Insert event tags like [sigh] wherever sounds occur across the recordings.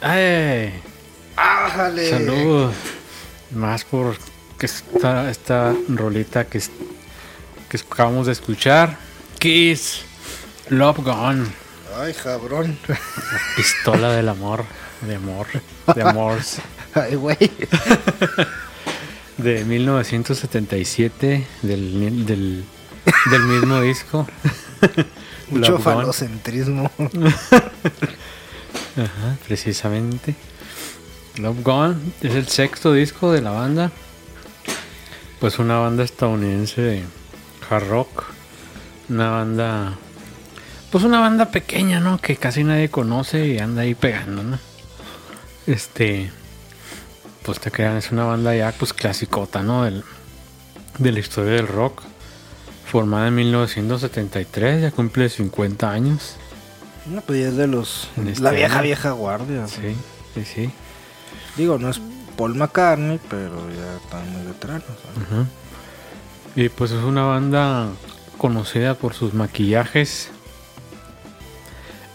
¡Ay! ¡Ájale! Salud. Más por que esta, esta rolita que, que acabamos de escuchar. Kiss. Love Gun. Ay, cabrón. Pistola del amor. De amor. De amors. Ay, güey. De 1977. Del, del, del mismo disco. Mucho Love falocentrismo. [laughs] Ajá, precisamente. Love Gone es el sexto disco de la banda. Pues una banda estadounidense de hard rock. Una banda. Pues una banda pequeña, ¿no? Que casi nadie conoce y anda ahí pegando, ¿no? Este. Pues te crean, es una banda ya pues clasicota, ¿no? Del, de la historia del rock. Formada en 1973, ya cumple 50 años. No, pues ya es de los. Este la vieja, año. vieja guardia. Sí, sí, sí. Digo, no es Paul McCartney, pero ya están muy veteranos. Ujú. Y pues es una banda conocida por sus maquillajes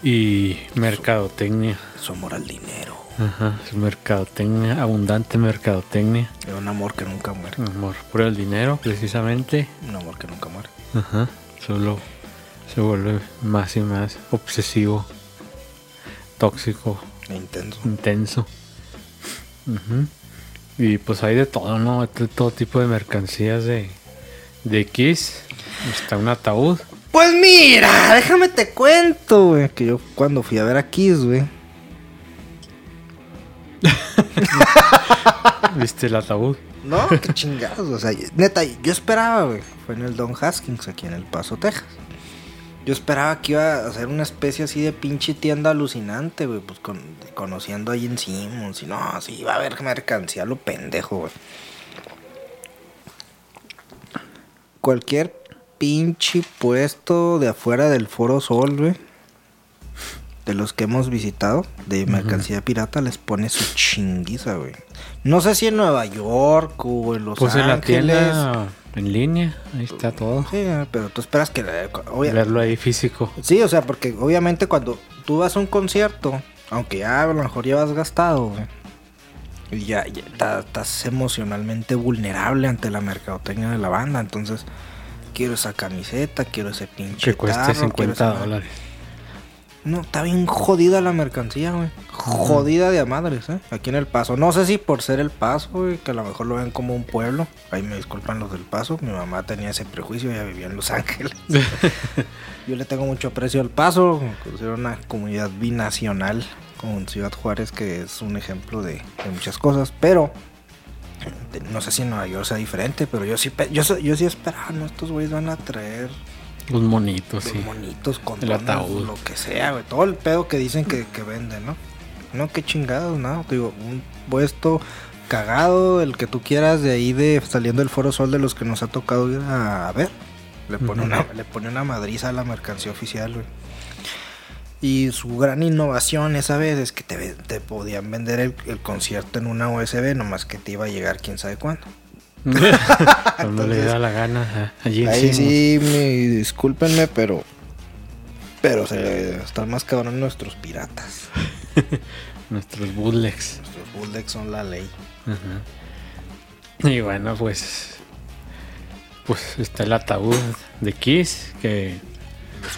y mercadotecnia. Su amor al dinero. Ajá, su mercadotecnia, abundante mercadotecnia. Es un amor que nunca muere. Amor por el dinero, precisamente. Un amor que nunca muere. Ajá, solo se vuelve más y más obsesivo, tóxico, intenso. intenso. Y pues hay de todo, ¿no? De todo tipo de mercancías de, de Kiss. Está un ataúd. Pues mira, déjame te cuento, güey. Que yo cuando fui a ver a Kiss, güey. [laughs] ¿Viste el ataúd? No, qué chingados. O sea, neta, yo esperaba, güey. Fue en el Don Haskins, aquí en El Paso, Texas. Yo esperaba que iba a ser una especie así de pinche tienda alucinante, güey. Pues con, conociendo a Gene Simmons. Y no, sí, iba a haber mercancía, lo pendejo, güey. Cualquier pinche puesto de afuera del Foro Sol, güey. De los que hemos visitado, de mercancía pirata, les pone su chinguiza, güey. No sé si en Nueva York o en Los Pues en la Ángeles. tienda en línea, ahí está todo. Sí, pero tú esperas que... obvia- Verlo ahí físico. Sí, o sea, porque obviamente cuando tú vas a un concierto, aunque ya a lo mejor llevas gastado, güey, y ya, ya estás emocionalmente vulnerable ante la mercadotecnia de la banda, entonces quiero esa camiseta, quiero ese pinche Que cueste tarro, quiero 50 esa- dólares. No, está bien jodida la mercancía, güey. Jodida de a madres, ¿eh? Aquí en El Paso. No sé si por ser El Paso, güey, que a lo mejor lo ven como un pueblo. Ahí me disculpan los del Paso. Mi mamá tenía ese prejuicio, ella vivía en Los Ángeles. [laughs] Yo le tengo mucho aprecio al Paso. Considero una comunidad binacional con Ciudad Juárez, que es un ejemplo de, de muchas cosas. Pero no sé si en Nueva York sea diferente, pero yo sí, yo, yo sí esperaba, ¿no? Estos güeyes van a traer Los monitos, los sí. monitos, con El ataúd. lo que sea, güey. Todo el pedo que dicen que, que venden, ¿no? No, qué chingados, ¿no? Te Digo, un puesto cagado, el que tú quieras, de ahí de saliendo del Foro Sol de los que nos ha tocado ir a, a ver. Le pone, una, le pone una madriza a la mercancía oficial, güey. Y su gran innovación esa vez es que te, te podían vender el, el concierto en una USB, nomás que te iba a llegar quién sabe cuándo. [laughs] Cuando le da la gana a, a Gene Ahí sí, me, discúlpenme, pero. Pero se le están más cabrón nuestros piratas. [laughs] Nuestros bootlegs. Nuestros bulldogs son la ley. Ajá. Y bueno, pues. Pues está el ataúd de Kiss. Que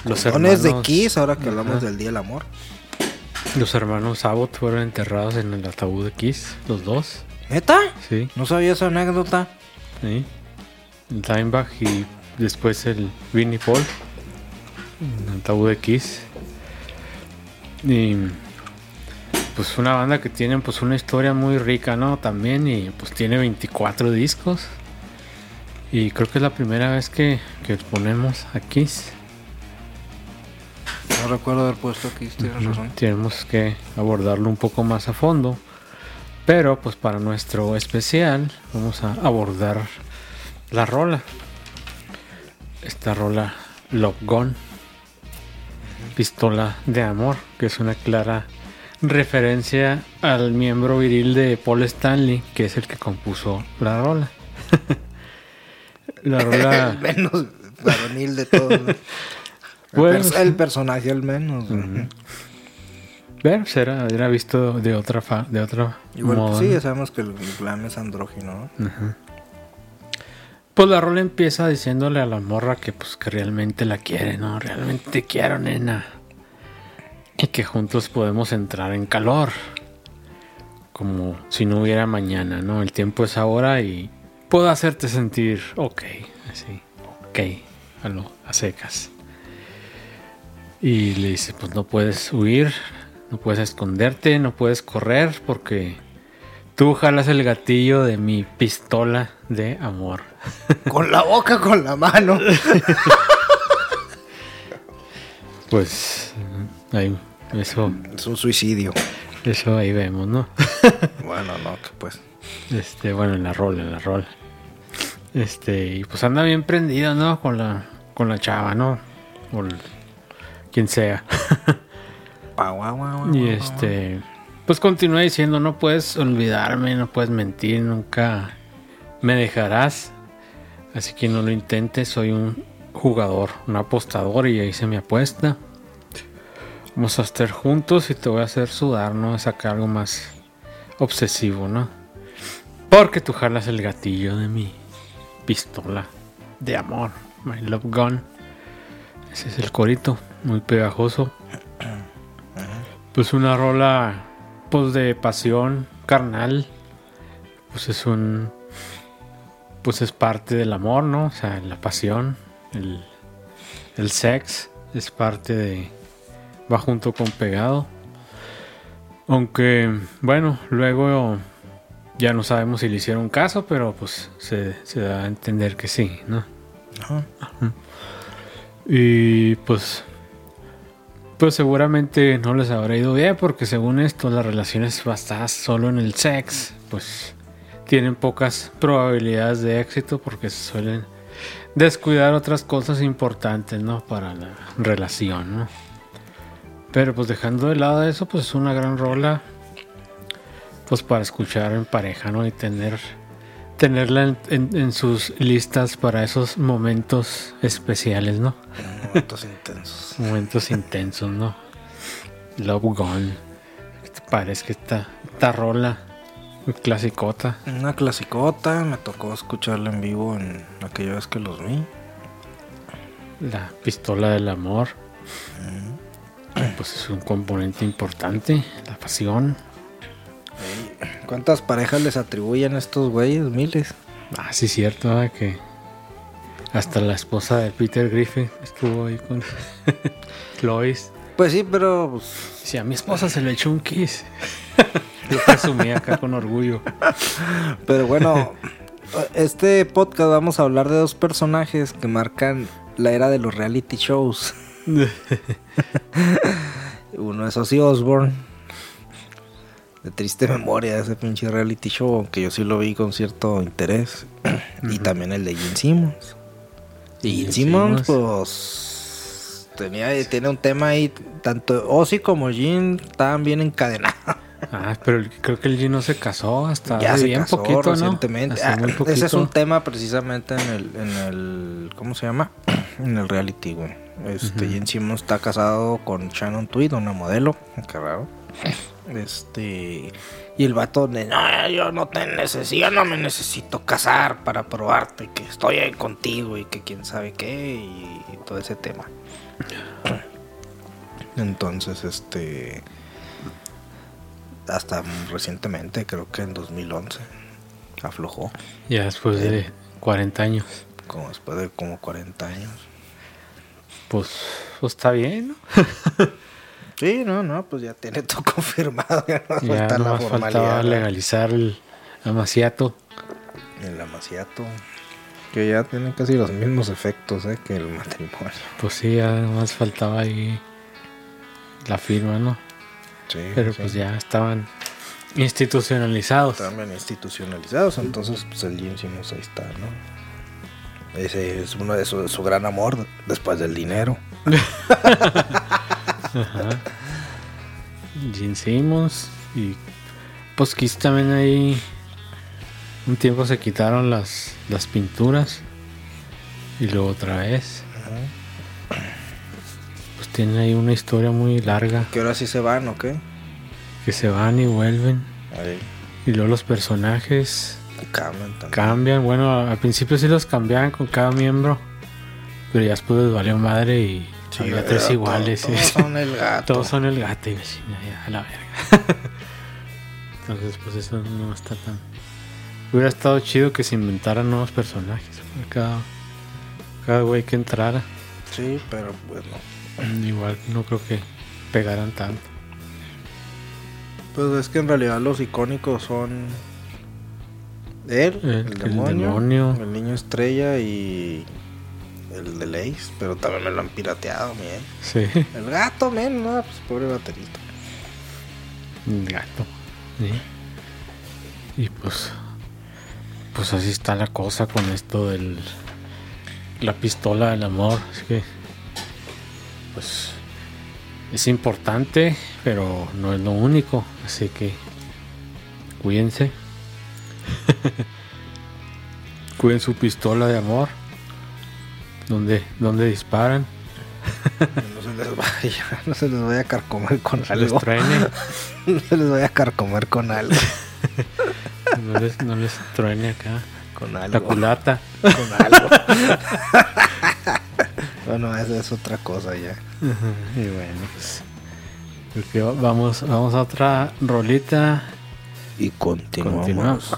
los de hermanos- Kiss, ahora que hablamos Ajá. del Día del Amor. Los hermanos Abbott fueron enterrados en el ataúd de Kiss. Los dos. ¿Neta? Sí. No sabía esa anécdota. Sí. El Dimebag y después el Vinnie Paul. En de Kiss. Y pues una banda que tiene pues una historia muy rica, ¿no? También y pues tiene 24 discos. Y creo que es la primera vez que, que ponemos a Kiss. No recuerdo haber puesto Kiss, tienes razón. Tenemos que abordarlo un poco más a fondo. Pero pues para nuestro especial vamos a abordar la rola. Esta rola Love Gun. Pistola de amor, que es una clara referencia al miembro viril de Paul Stanley, que es el que compuso la rola. [laughs] la [laughs] el rola menos varonil de todos. ¿no? El, el personaje al menos. güey. Ujú. Pero era, era visto de otra fa- de otra Igual, sí, ya sabemos que el glam es andrógino, ¿no? Pues la rola empieza diciéndole a la morra que pues que realmente la quiere, ¿no? Realmente te quiero, nena. Y que juntos podemos entrar en calor. Como si no hubiera mañana, ¿no? El tiempo es ahora y puedo hacerte sentir ok, así, ok, a lo a secas. Y le dice, pues no puedes huir, no puedes esconderte, no puedes correr porque tú jalas el gatillo de mi pistola de amor. [laughs] Con la boca, con la mano. [laughs] Pues ahí, eso, es un suicidio. eso ahí vemos, ¿no? [laughs] Bueno, no, que pues. Este, bueno, en la rola, en la rola. Este, y pues anda bien prendido, ¿no? Con la, con la chava, ¿no? O el- quien sea. Y este, pues continúa diciendo, no puedes olvidarme, no puedes mentir, nunca me dejarás. Así que no lo intentes, soy un jugador, un apostador y ya hice mi apuesta. Vamos a estar juntos y te voy a hacer sudar, ¿no? Sacar algo más obsesivo, ¿no? Porque tú jalas el guatillo de mi pistola de amor, my love gun. Ese es el corito, muy pegajoso. Pues una rola pues de pasión carnal. Pues es un pues es parte del amor, ¿no? O sea, la pasión, el el sex es parte de va junto con pegado. Aunque bueno, luego ya no sabemos si le hicieron caso, pero pues se, se da a entender que sí, ¿no? Ajá. Y pues pues seguramente no les habrá ido bien porque según esto las relaciones basadas solo en el sex pues tienen pocas probabilidades de éxito porque se suelen descuidar otras cosas importantes, ¿no? Para la relación, ¿no? Pero pues dejando de lado eso, pues es una gran rola pues para escuchar en pareja, ¿no? Y tener tenerla en, en- en sus listas para esos momentos especiales, ¿no? Momentos intensos. [laughs] Momentos intensos, ¿no? Love Gone. ¿Qué te parece que esta, esta rola? Clasicota. Una clasicota, me tocó escucharla en vivo en aquella vez que los vi. La pistola del amor. Pues es un componente importante. La pasión. ¿Cuántas parejas les atribuyen a estos güeyes? Miles. Ah, sí, cierto, ¿verdad? que hasta la esposa de Peter Griffin estuvo ahí con [laughs] Lois. Pues sí, pero pues, Si a mi esposa se le echó un kiss. [laughs] Yo presumí acá con orgullo. Pero bueno, este podcast vamos a hablar de dos personajes que marcan la era de los reality shows. [laughs] Uno es Ozzy Osbourne. De triste memoria ese pinche reality show, aunque yo sí lo vi con cierto interés. Y también el de Gene Simmons. Y Gene Simmons. pues tenía, tiene un tema ahí, tanto Ozzy como Gene estaban bien encadenados. Ah, pero creo que el Gino se casó hasta ya hace se bien casó poquito, ¿no? recientemente. Hace Ah, muy ese es un tema precisamente en el, en el ¿cómo se llama? [clears throat] En el reality, güey. Este. Gene Simmons está casado con Shannon Tweed, una modelo, qué raro. Este, y el vato de, no, yo no te necesito, yo no me necesito casar para probarte que estoy ahí contigo y que quién sabe qué y, y todo ese tema. [clears throat] Entonces, este, hasta recientemente, creo que en 2011, aflojó, Ya después de 40 años. como después de como 40 años. Pues, pues está bien, ¿no? [laughs] Sí, no, no, pues ya tiene todo [laughs] confirmado, ya no Ya falta la formalidad. legalizar el amaciato. El amaciato. Que ya tiene casi los mismos efectos ¿eh? que el matrimonio. Pues sí, ya nomás faltaba ahí la firma, ¿no? Sí, Pero sí. pues ya estaban institucionalizados. Están bien institucionalizados, entonces pues el Jim Simmons ahí está, ¿no? Ese es uno de su, su gran amor después del dinero. Ajá. Gene Simmons y pues Kiss también ahí un tiempo se quitaron las, las pinturas y luego otra vez pues tiene ahí una historia muy larga Que ahora sí se van, ¿o qué? que se van y vuelven. Ahí. Y luego los personajes Cambian también. cambian. Bueno, al principio sí los cambiaban con cada miembro. Pero ya después les valió madre y Sí, había tres iguales. Todos, [laughs] son el gato. Todos son el gato y la chingada, ya, a la verga. [laughs] Entonces, pues eso no está tan. Hubiera estado chido que se inventaran nuevos personajes. Cada, cada güey que entrara. Sí, pero pues no. Igual no creo que pegaran tanto. Pues es que en realidad los icónicos son él, El- el, el demonio, el niño estrella y el de Lace, pero también me lo han pirateado, bien. Sí, El gato, men, no, pues pobre baterista. el gato. Sí. Y pues. Pues así está la cosa con esto del. La pistola del amor. Es que. Pues. Es importante, pero no es lo único. Así que. Cuídense. [laughs] Cuiden su pistola de amor. Donde, donde disparan. [laughs] No se les vaya, no se les vaya a carcomer con les algo. truene. [laughs] No se les vaya a carcomer con algo. No les, no les truene acá. Con La algo. culata. Con algo. Bueno, esa es otra cosa ya. Y bueno, pues. creo que va- vamos, vamos a otra rolita. Y continuamos. Continuamos.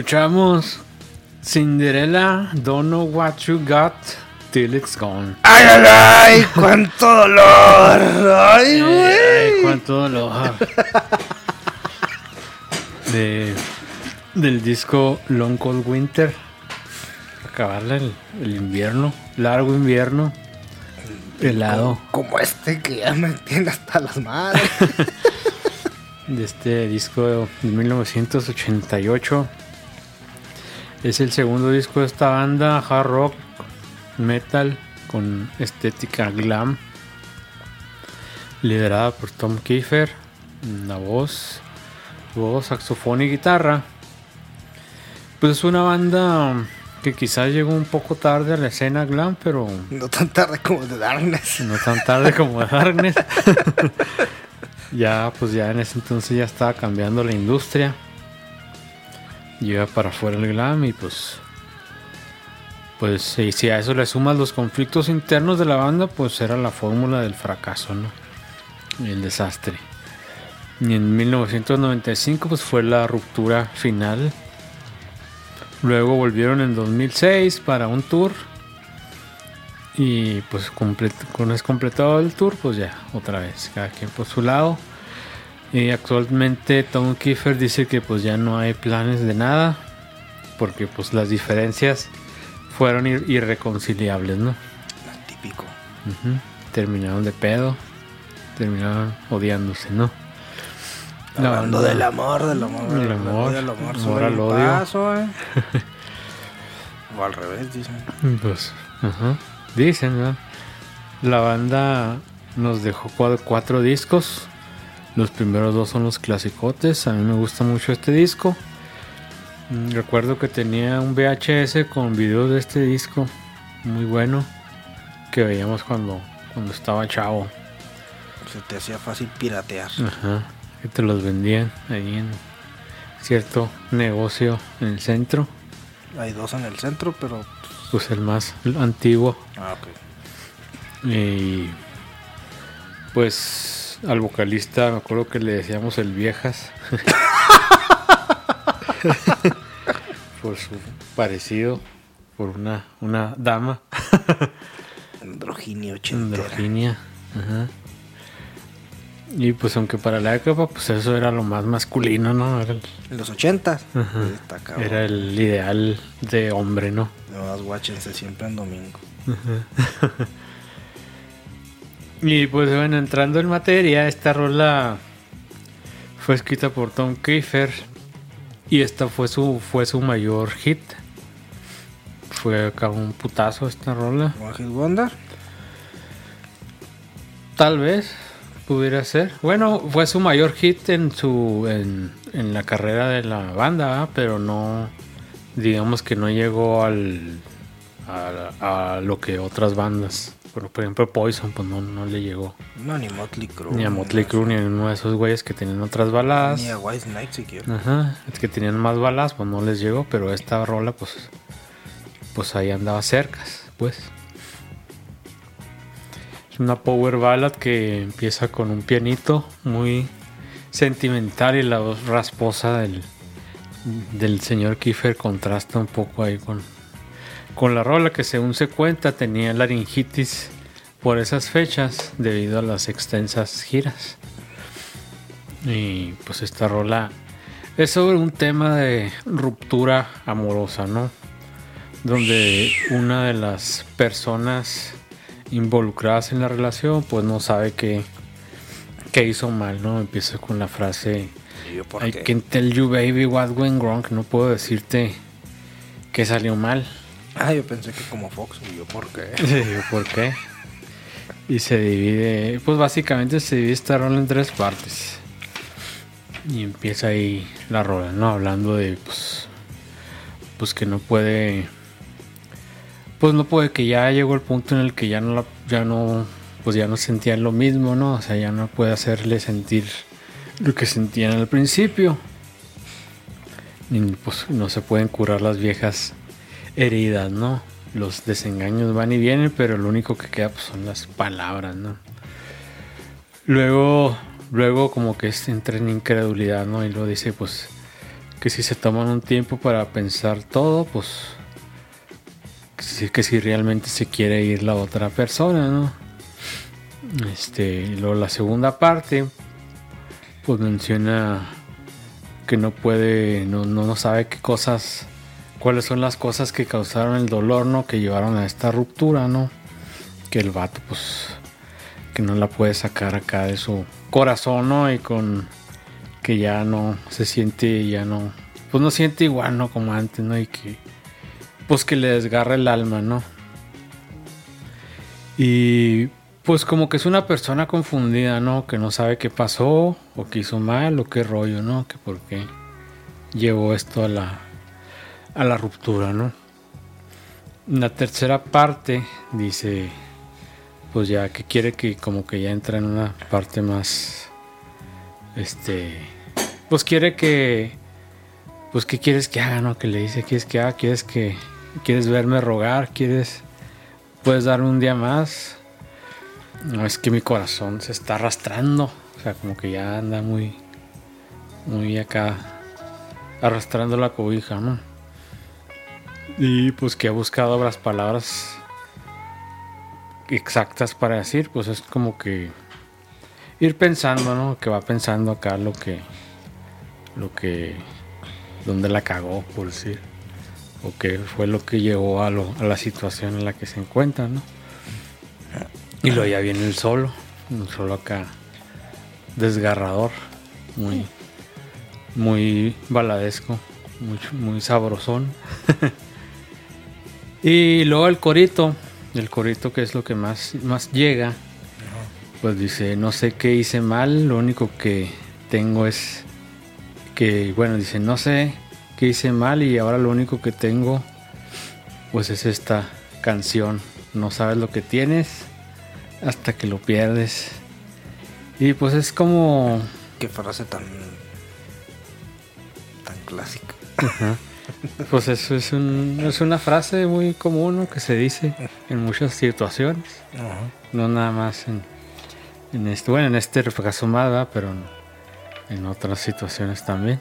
Escuchamos Cinderella, Don't Know What You Got Till It's Gone. ¡Ay, ay, ay! ¡Cuánto dolor! ¡Ay, Ay, güey! cuánto dolor. De, del disco Long Cold Winter. Acabarle el, el invierno, largo invierno, helado. Como este que ya me tiene hasta las madres. [laughs] de este disco de 1988. Es el segundo disco de esta banda, hard rock, metal, con estética glam, liderada por Tom Kiefer, la voz, voz, saxofón y guitarra. Pues es una banda que quizás llegó un poco tarde a la escena glam, pero No tan tarde como de Darkness. no tan tarde como Darkness. [laughs] ya, pues ya en ese entonces ya estaba cambiando la industria. Llega para afuera el glam y pues. Pues si a eso le sumas los conflictos internos de la banda, pues era la fórmula del fracaso, ¿no? El desastre. Y en 1995 pues fue la ruptura final. Luego volvieron en 2006 para un tour. Y pues complet- con vez completado el tour, pues ya, otra vez, cada quien por su lado. Y actualmente Tom Kiefer dice que pues ya no hay planes de nada, porque pues las diferencias fueron ir- irreconciliables, ¿no? Típico. Ujú. Terminaron de pedo, terminaron odiándose, ¿no? La Hablando banda- del amor, del amor. Del amor, del amor. amor sobre al el odio. paso, eh. [laughs] o al revés, dicen. Pues, ajá. Dicen, ¿verdad? La banda nos dejó cua- cuatro discos. Los primeros dos son los clasicotes. A mí me gusta mucho este disco. Mm, Recuerdo que tenía un VHS con videos de este disco. Muy bueno. Que veíamos cuando, cuando estaba chavo. Se te hacía fácil piratear. Ajá. Que te los vendían ahí en cierto negocio en el centro. Hay dos en el centro, pero. Pues el más antiguo. Ah, ok. Y pues al vocalista me acuerdo que le decíamos el viejas. [laughs] por su parecido por una, una dama Androginio ochentera. androginia. Ajá. Y pues aunque para la época pues eso era lo más masculino, ¿no? Era el, En los ochentas. Ajá. Era el ideal de hombre, ¿no? Nomás guáchense siempre en domingo. [laughs] Y pues bueno, entrando en materia, esta rola fue escrita por Tom Kiefer y esta fue su fue su mayor hit. Fue acá un putazo esta rola. Wonder. Tal vez pudiera ser. Bueno, fue su mayor hit en su en, en la carrera de la banda, ¿verdad? pero no digamos que no llegó al a, a lo que otras bandas, por, por ejemplo Poison, pues no, no le llegó. No, ni Motley Crue. Ni a Motley Crue ni a uno de esos güeyes que tenían otras baladas. Ni a White Snake siquiera. Ajá, es que tenían más balas, pues no les llegó, pero esta rola, pues, pues ahí andaba cercas, pues. Es una power ballad que empieza con un pianito muy sentimental y la voz rasposa del, del señor Kiefer contrasta un poco ahí con, con la rola que según se cuenta tenía laringitis por esas fechas debido a las extensas giras. Y pues esta rola es sobre un tema de ruptura amorosa, ¿no? Donde una de las personas involucradas en la relación pues no sabe qué, qué hizo mal, ¿no? Empieza con la frase ¿Y yo por I qué? can tell you baby what went wrong, no puedo decirte que salió mal. Ah, yo pensé que como Fox. ¿Y yo por qué? Digo, ¿Por qué? Y se divide, pues básicamente se divide esta rola en tres partes. Y empieza ahí la rola, ¿no? Hablando de, pues, pues que no puede, pues no puede, que ya llegó el punto en el que ya no, la, ya no, pues ya no sentían lo mismo, ¿no? O sea, ya no puede hacerle sentir lo que sentían al principio. Y pues no se pueden curar las viejas heridas, ¿no? Los desengaños van y vienen, pero lo único que queda pues, son las palabras, ¿no? Luego, luego como que entra en incredulidad, ¿no? Y luego dice, pues, que si se toman un tiempo para pensar todo, pues que si, realmente se quiere ir la otra persona, ¿no? Este, luego la segunda parte, pues menciona que no puede, no, no, no sabe qué cosas, cuáles son las cosas que causaron el dolor, ¿no? Que llevaron a esta ruptura, ¿no? Que el vato, pues, que no la puede sacar acá de su corazón, ¿no? Y con que ya no se siente, ya no, pues no siente igual, ¿no? Como antes, ¿no? Y que, pues que le desgarra el alma, ¿no? Y pues como que es una persona confundida, ¿no? Que no sabe qué pasó, o qué hizo mal, o qué rollo, ¿no? Que por qué llevó esto a la, a la ruptura, ¿no? La tercera parte dice, pues ya que quiere que como que ya entra en una parte más, este, pues quiere que, pues qué quieres que haga, ¿no? Que le dice, quieres que haga, quieres que, quieres verme rogar, quieres, puedes darme un día más. No, es que mi corazón se está arrastrando. O sea, como que ya anda muy, muy acá, arrastrando la cobija, ¿no? Y pues que ha buscado las palabras exactas para decir, pues es como que ir pensando, ¿no? Que va pensando acá lo que, lo que, donde la cagó, por decir, o qué fue lo que llegó a, lo- a la situación en la que se encuentra, ¿no? Y luego ya viene el solo, un solo acá desgarrador, muy, muy baladesco, muy, muy sabrosón. [laughs] y luego el corito, el corito que es lo que más, más llega, pues dice, no sé qué hice mal, lo único que tengo es que, bueno, dice, no sé qué hice mal y ahora lo único que tengo, pues es esta canción, no sabes lo que tienes hasta que lo pierdes. Y pues es como... Qué frase tan. tan clásica. [laughs] Pues eso es, un- es una frase muy común ¿no? que se dice en muchas situaciones. Ajá. No nada más en, en este, bueno, en este caso pero en, en otras situaciones también.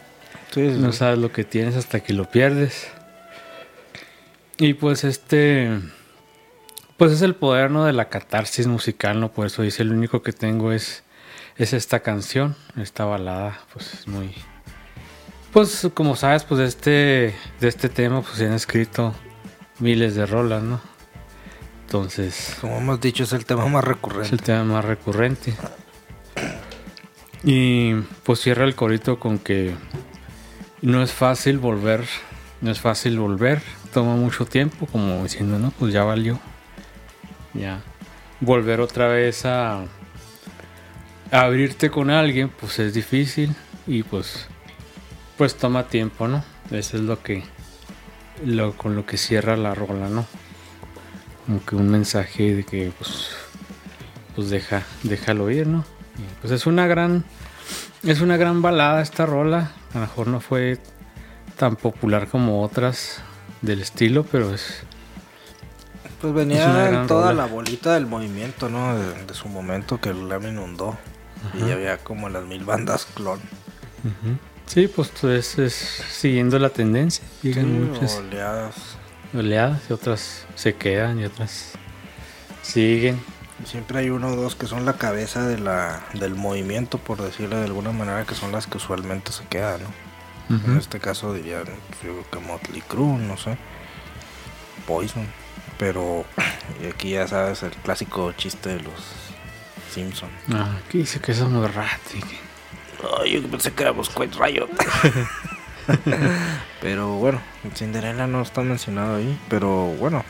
Sí, sí, No sabes lo que tienes hasta que lo pierdes. Y pues este, pues es el poder ¿no? de la catarsis musical, ¿no? Por eso dice, el único que tengo es, es esta canción, esta balada, pues es muy... Pues como sabes, pues de este, de este tema pues se han escrito miles de rolas, ¿no? Entonces... Como hemos dicho, es el tema más Es recurrente. el tema más recurrente. Y pues cierra el corito con que no es fácil volver, no es fácil volver, toma mucho tiempo, como diciendo, no, pues ya valió. Ya. Volver otra vez a, a abrirte con alguien, pues es difícil y pues, pues toma tiempo, ¿no? Eso es lo que, lo, con lo que cierra la rola, ¿no? Como que un mensaje de que, pues, pues deja, déjalo ir, ¿no? Y, pues es una gran, es una gran balada esta rola. A lo mejor no fue tan popular como otras del estilo, pero es, Pues venía en toda rola. la bolita del movimiento, ¿no? De, de su momento que el me inundó. Y ya había como las mil bandas clon. Sí, pues es, es siguiendo la tendencia. Llegan Sí, muchas oleadas. oleadas y otras se quedan y otras siguen. Siempre hay uno o dos que son la cabeza de la, del movimiento, por decirlo de alguna manera, que son las que usualmente se quedan, ¿no? En este caso diría, yo creo que Motley Crue, no sé. Poison. Pero aquí ya sabes el clásico chiste de los Simpson. Ah, ¿qué dice que son los Ay, yo pensé que éramos Quite Riot. [laughs] pero bueno, Cinderella no está mencionado ahí. Pero bueno,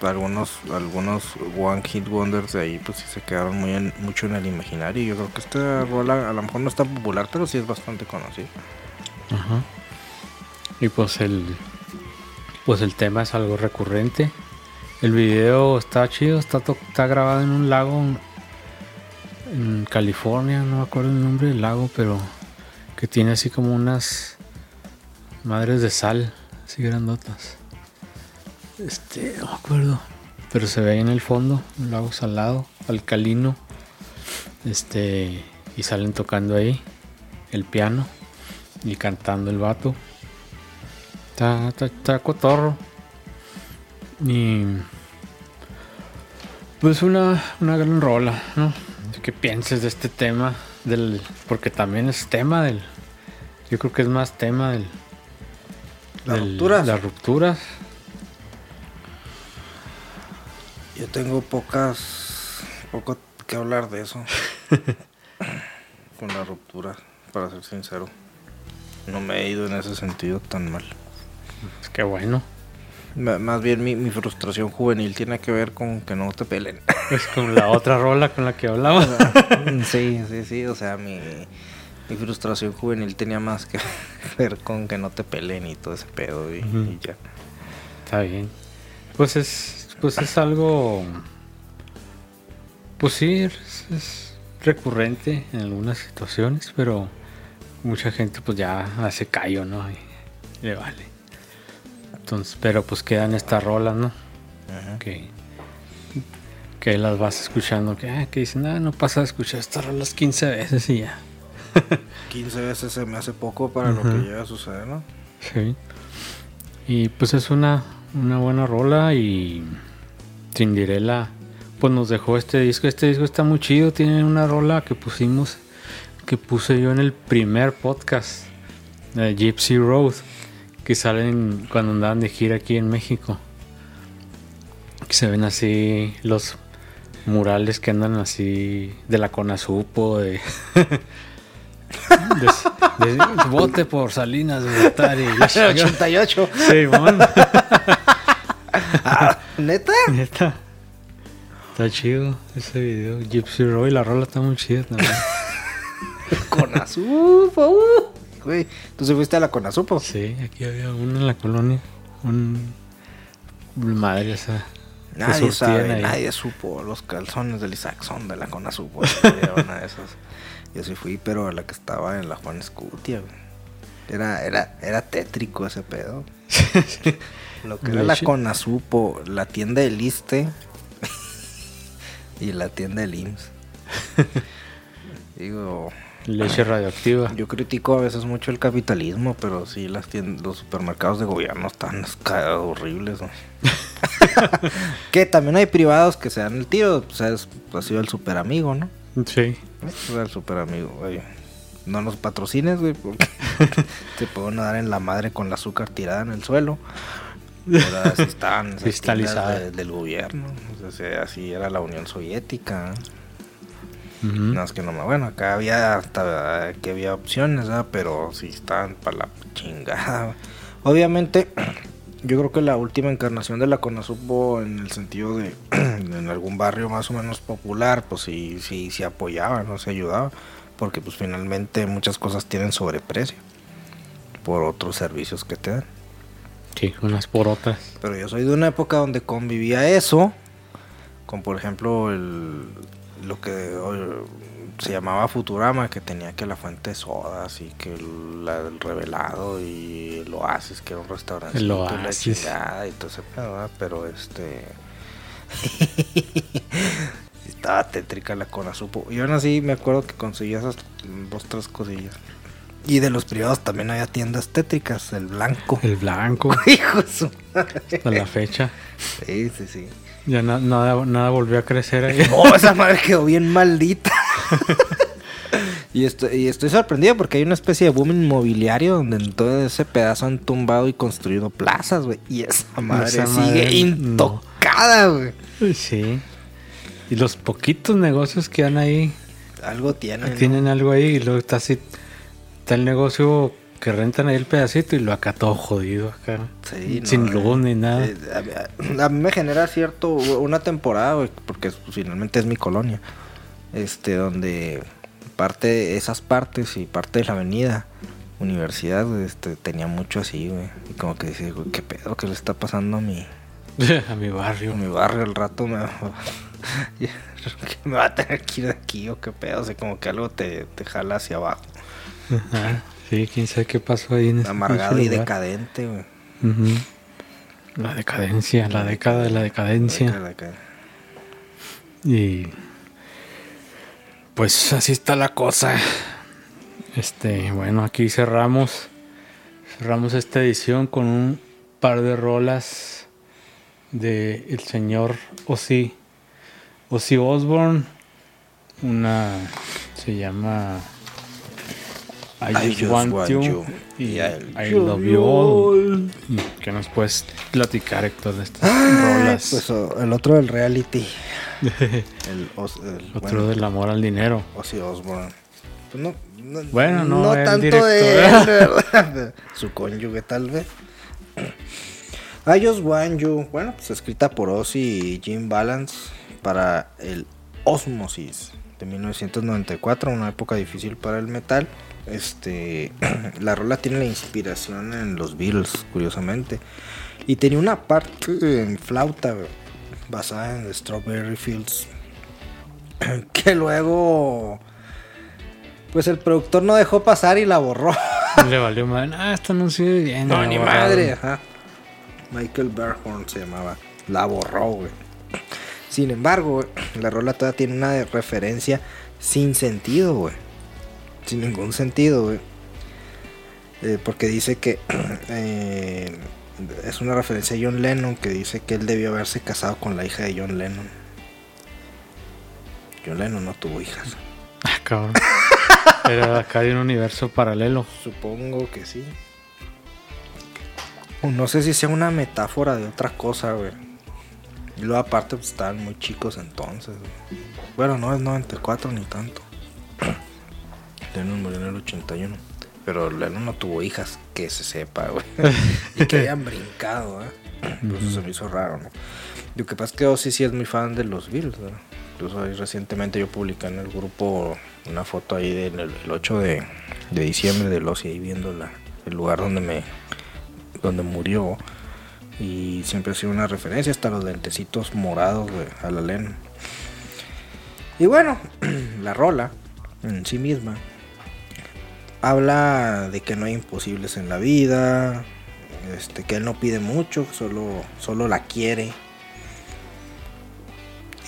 mm, algunos algunos One Hit Wonders de ahí pues sí se quedaron muy en- mucho en el imaginario. Yo creo que esta rola a lo mejor no es tan popular, pero sí es bastante conocida. Ajá. Y pues el pues el tema es algo recurrente. El video está chido, está, está grabado en un lago en- California, no me acuerdo el nombre del lago, pero que tiene así como unas madres de sal, así grandotas. Este, no me acuerdo. Pero se ve ahí en el fondo, un lago salado, alcalino. Este, y salen tocando ahí el piano. y cantando el vato. Está, está, está cotorro. Y pues una, una gran rola, ¿no? ¿Qué pienses de este tema? Del, porque también es tema del... Yo creo que es más tema del... Las del- rupturas. Las rupturas. Yo tengo pocas. poco que hablar de eso. [laughs] Con la ruptura, para ser sincero. No me he ido en ese sentido tan mal. Es que bueno. Más bien mi, mi frustración juvenil tiene que ver con que no te pelen. [laughs] Es con la otra rola con la que hablaba. [laughs] sí, sí, sí. O sea, mi, mi frustración juvenil tenía más que [laughs] ver con que no te pelen y todo ese pedo. Y ya. Está bien. Pues es, pues es algo. Pues sí, es, es recurrente en algunas situaciones, pero mucha gente pues ya hace callo, ¿no? Y le vale. Entonces, pero pues quedan estas rolas, ¿no? Ajá. Que, que las vas escuchando, que, ah, que dicen, ah, no pasa de escuchar estas rolas 15 veces y ya. [laughs] 15 veces se me hace poco para lo que llega a suceder, ¿no? Sí. Y pues es una, una buena rola y Cinderella pues nos dejó este disco. Este disco está muy chido, tiene una rola que pusimos, que puse yo en el primer podcast de Gypsy Road, que salen cuando andaban de gira aquí en México. Que se ven así los murales que andan así de la Conasupo, de... de, de- vote por Salinas de Gortari. 88. Sí, mon. ¿Neta? Neta. Está chido ese video. Gypsy Roy, la rola está muy chida también. [laughs] Conasupo. uh. Güey, ¿tú se fuiste a la Conasupo? Sí, aquí había uno en la colonia. Un. Madre esa. que Nadie sabe, ahí. nadie supo. Los calzones del Isaac son de la Conasupo. [laughs] Una de esas. Yo sí fui, pero a la que estaba en la Juan Escutia, güey. Era, era, era tétrico ese pedo. [laughs] Lo que era la. Conasupo, la tienda del Iste [laughs] y la tienda del IMSS. Digo, Leche [laughs] [laughs] radioactiva. yo critico a veces mucho el capitalismo, pero sí las tiendas, los supermercados de gobierno están horribles. ¿no? [laughs] que también hay privados que se dan el tiro, pues es, ha sido el super amigo, ¿no? Sí. Es el super amigo, güey. No nos patrocines, güey, porque te pueden dar en la madre con el azúcar tirada en el suelo. Pero así estaban esas Cristalizada. tiendas de- del gobierno. O sea, así era la Unión Soviética. ¿eh? Ujú. No, es que no me... Bueno, acá había hasta que había opciones, ¿verdad? Pero sí estaban para la chingada. Obviamente, [clears throat] yo creo que la última encarnación de la CONASUPO en el sentido de [clears throat] en algún barrio más o menos popular, pues sí, sí, sí apoyaba, no se ayudaba. Porque pues finalmente muchas cosas tienen sobreprecio por otros servicios que te dan. Sí, unas por otras. Pero yo soy de una época donde convivía eso con, por ejemplo, el, lo que eh, se llamaba Futurama, que tenía que la fuente de sodas y que el, la- el revelado y el oasis, que era un restaurante. El la Oasis. y todo ese pedo. Pero este... [laughs] Estaba tétrica la Conasupo. Y aún así me acuerdo que conseguía esas dos, tres cosillas. Y de los privados también había tiendas tétricas, el blanco. El blanco. [laughs] Hijo su. Hasta la fecha. Sí, sí, sí. Ya na- nada, nada volvió a crecer ahí. [laughs] Oh, esa madre quedó bien maldita. [laughs] y, estoy, y estoy sorprendido porque hay una especie de boom inmobiliario donde en todo ese pedazo han tumbado y construido plazas, güey. Y esa madre Esa sigue madre, intocada, güey. Sí. Y los poquitos negocios que han ahí Algo tiene. ¿no? tienen algo ahí y luego está así. Está el negocio que rentan ahí el pedacito y lo todo jodido acá. Sí, Sin eh, luz ni nada. eh, a, mí me genera cierto una temporada, porque finalmente es mi colonia, este, donde parte esas partes y parte de la avenida universidad, este, tenía mucho así, güey, y como que decía, güey, qué pedo que le está pasando a mi, [laughs] a mi barrio. a mi barrio al rato [laughs] me, va a tener que ir de aquí o qué pedo, o sea, como que algo te, te jala hacia abajo, Ajá. Sí, quién sabe qué pasó ahí en ese amargado y lugar. decadente, güey. La decadencia, la década de la decadencia. Deca- Y pues así está la cosa. Este, bueno, aquí cerramos. Cerramos esta edición con un par de rolas de el señor Ozzy, Ozzy Osbourne. Una se llama I, Just, want, you, y Y I, I Love You All. ¿Qué nos puedes platicar, Héctor, de estas rolas? Pues el otro del reality. [laughs] El, Os- el- Otro bueno, del amor al dinero. Ozzy Osbourne. Pues no, no, Bueno, no, el tanto de director. él, [laughs] ¿verdad? Su cónyuge, tal vez. I Just Want You. Bueno, pues escrita por Ozzy y Jim Balance para el Osmosis de 1994, una época difícil para el metal. Este, [clears throat] la rola tiene la inspiración en los Beatles, curiosamente. Y tenía una parte en flauta basada en Strawberry Fields. [clears throat] Que luego pues el productor no dejó pasar y la borró. [laughs] Le valió mal. Ah, esto no sirve bien. No, la ni borraron. madre. Ajá. Michael Berhorn se llamaba. La borró, güey. Sin embargo, la rola todavía tiene una referencia sin sentido, güey. Sin ningún sentido, güey. Eh, porque dice que [clears throat] eh, es una referencia a John Lennon que dice que él debió haberse casado con la hija de John Lennon. John Lennon no tuvo hijas. [laughs] Ah, cabrón. Pero acá hay un universo paralelo. Supongo que sí. No sé si sea una metáfora de otra cosa, güey. Y luego aparte pues, estaban muy chicos entonces. güey. Bueno, no es 94 ni tanto. Lennon murió en el 81. Pero Lennon no tuvo hijas, que se sepa, güey. [laughs] y que hayan brincado, ¿eh? Por eso se me hizo raro, ¿no? Lo que pasa es que Ozzy sí es muy fan de los Beatles, ¿verdad? Incluso ahí recientemente yo publiqué en el grupo una foto ahí del el 8 de, de diciembre de Ozzy ahí viendo la- el lugar donde me donde murió y siempre ha sido una referencia hasta los lentecitos morados güey, a la Lennon. Y bueno, [clears throat] la rola en sí misma habla de que no hay imposibles en la vida, este, que él no pide mucho, solo, solo la quiere.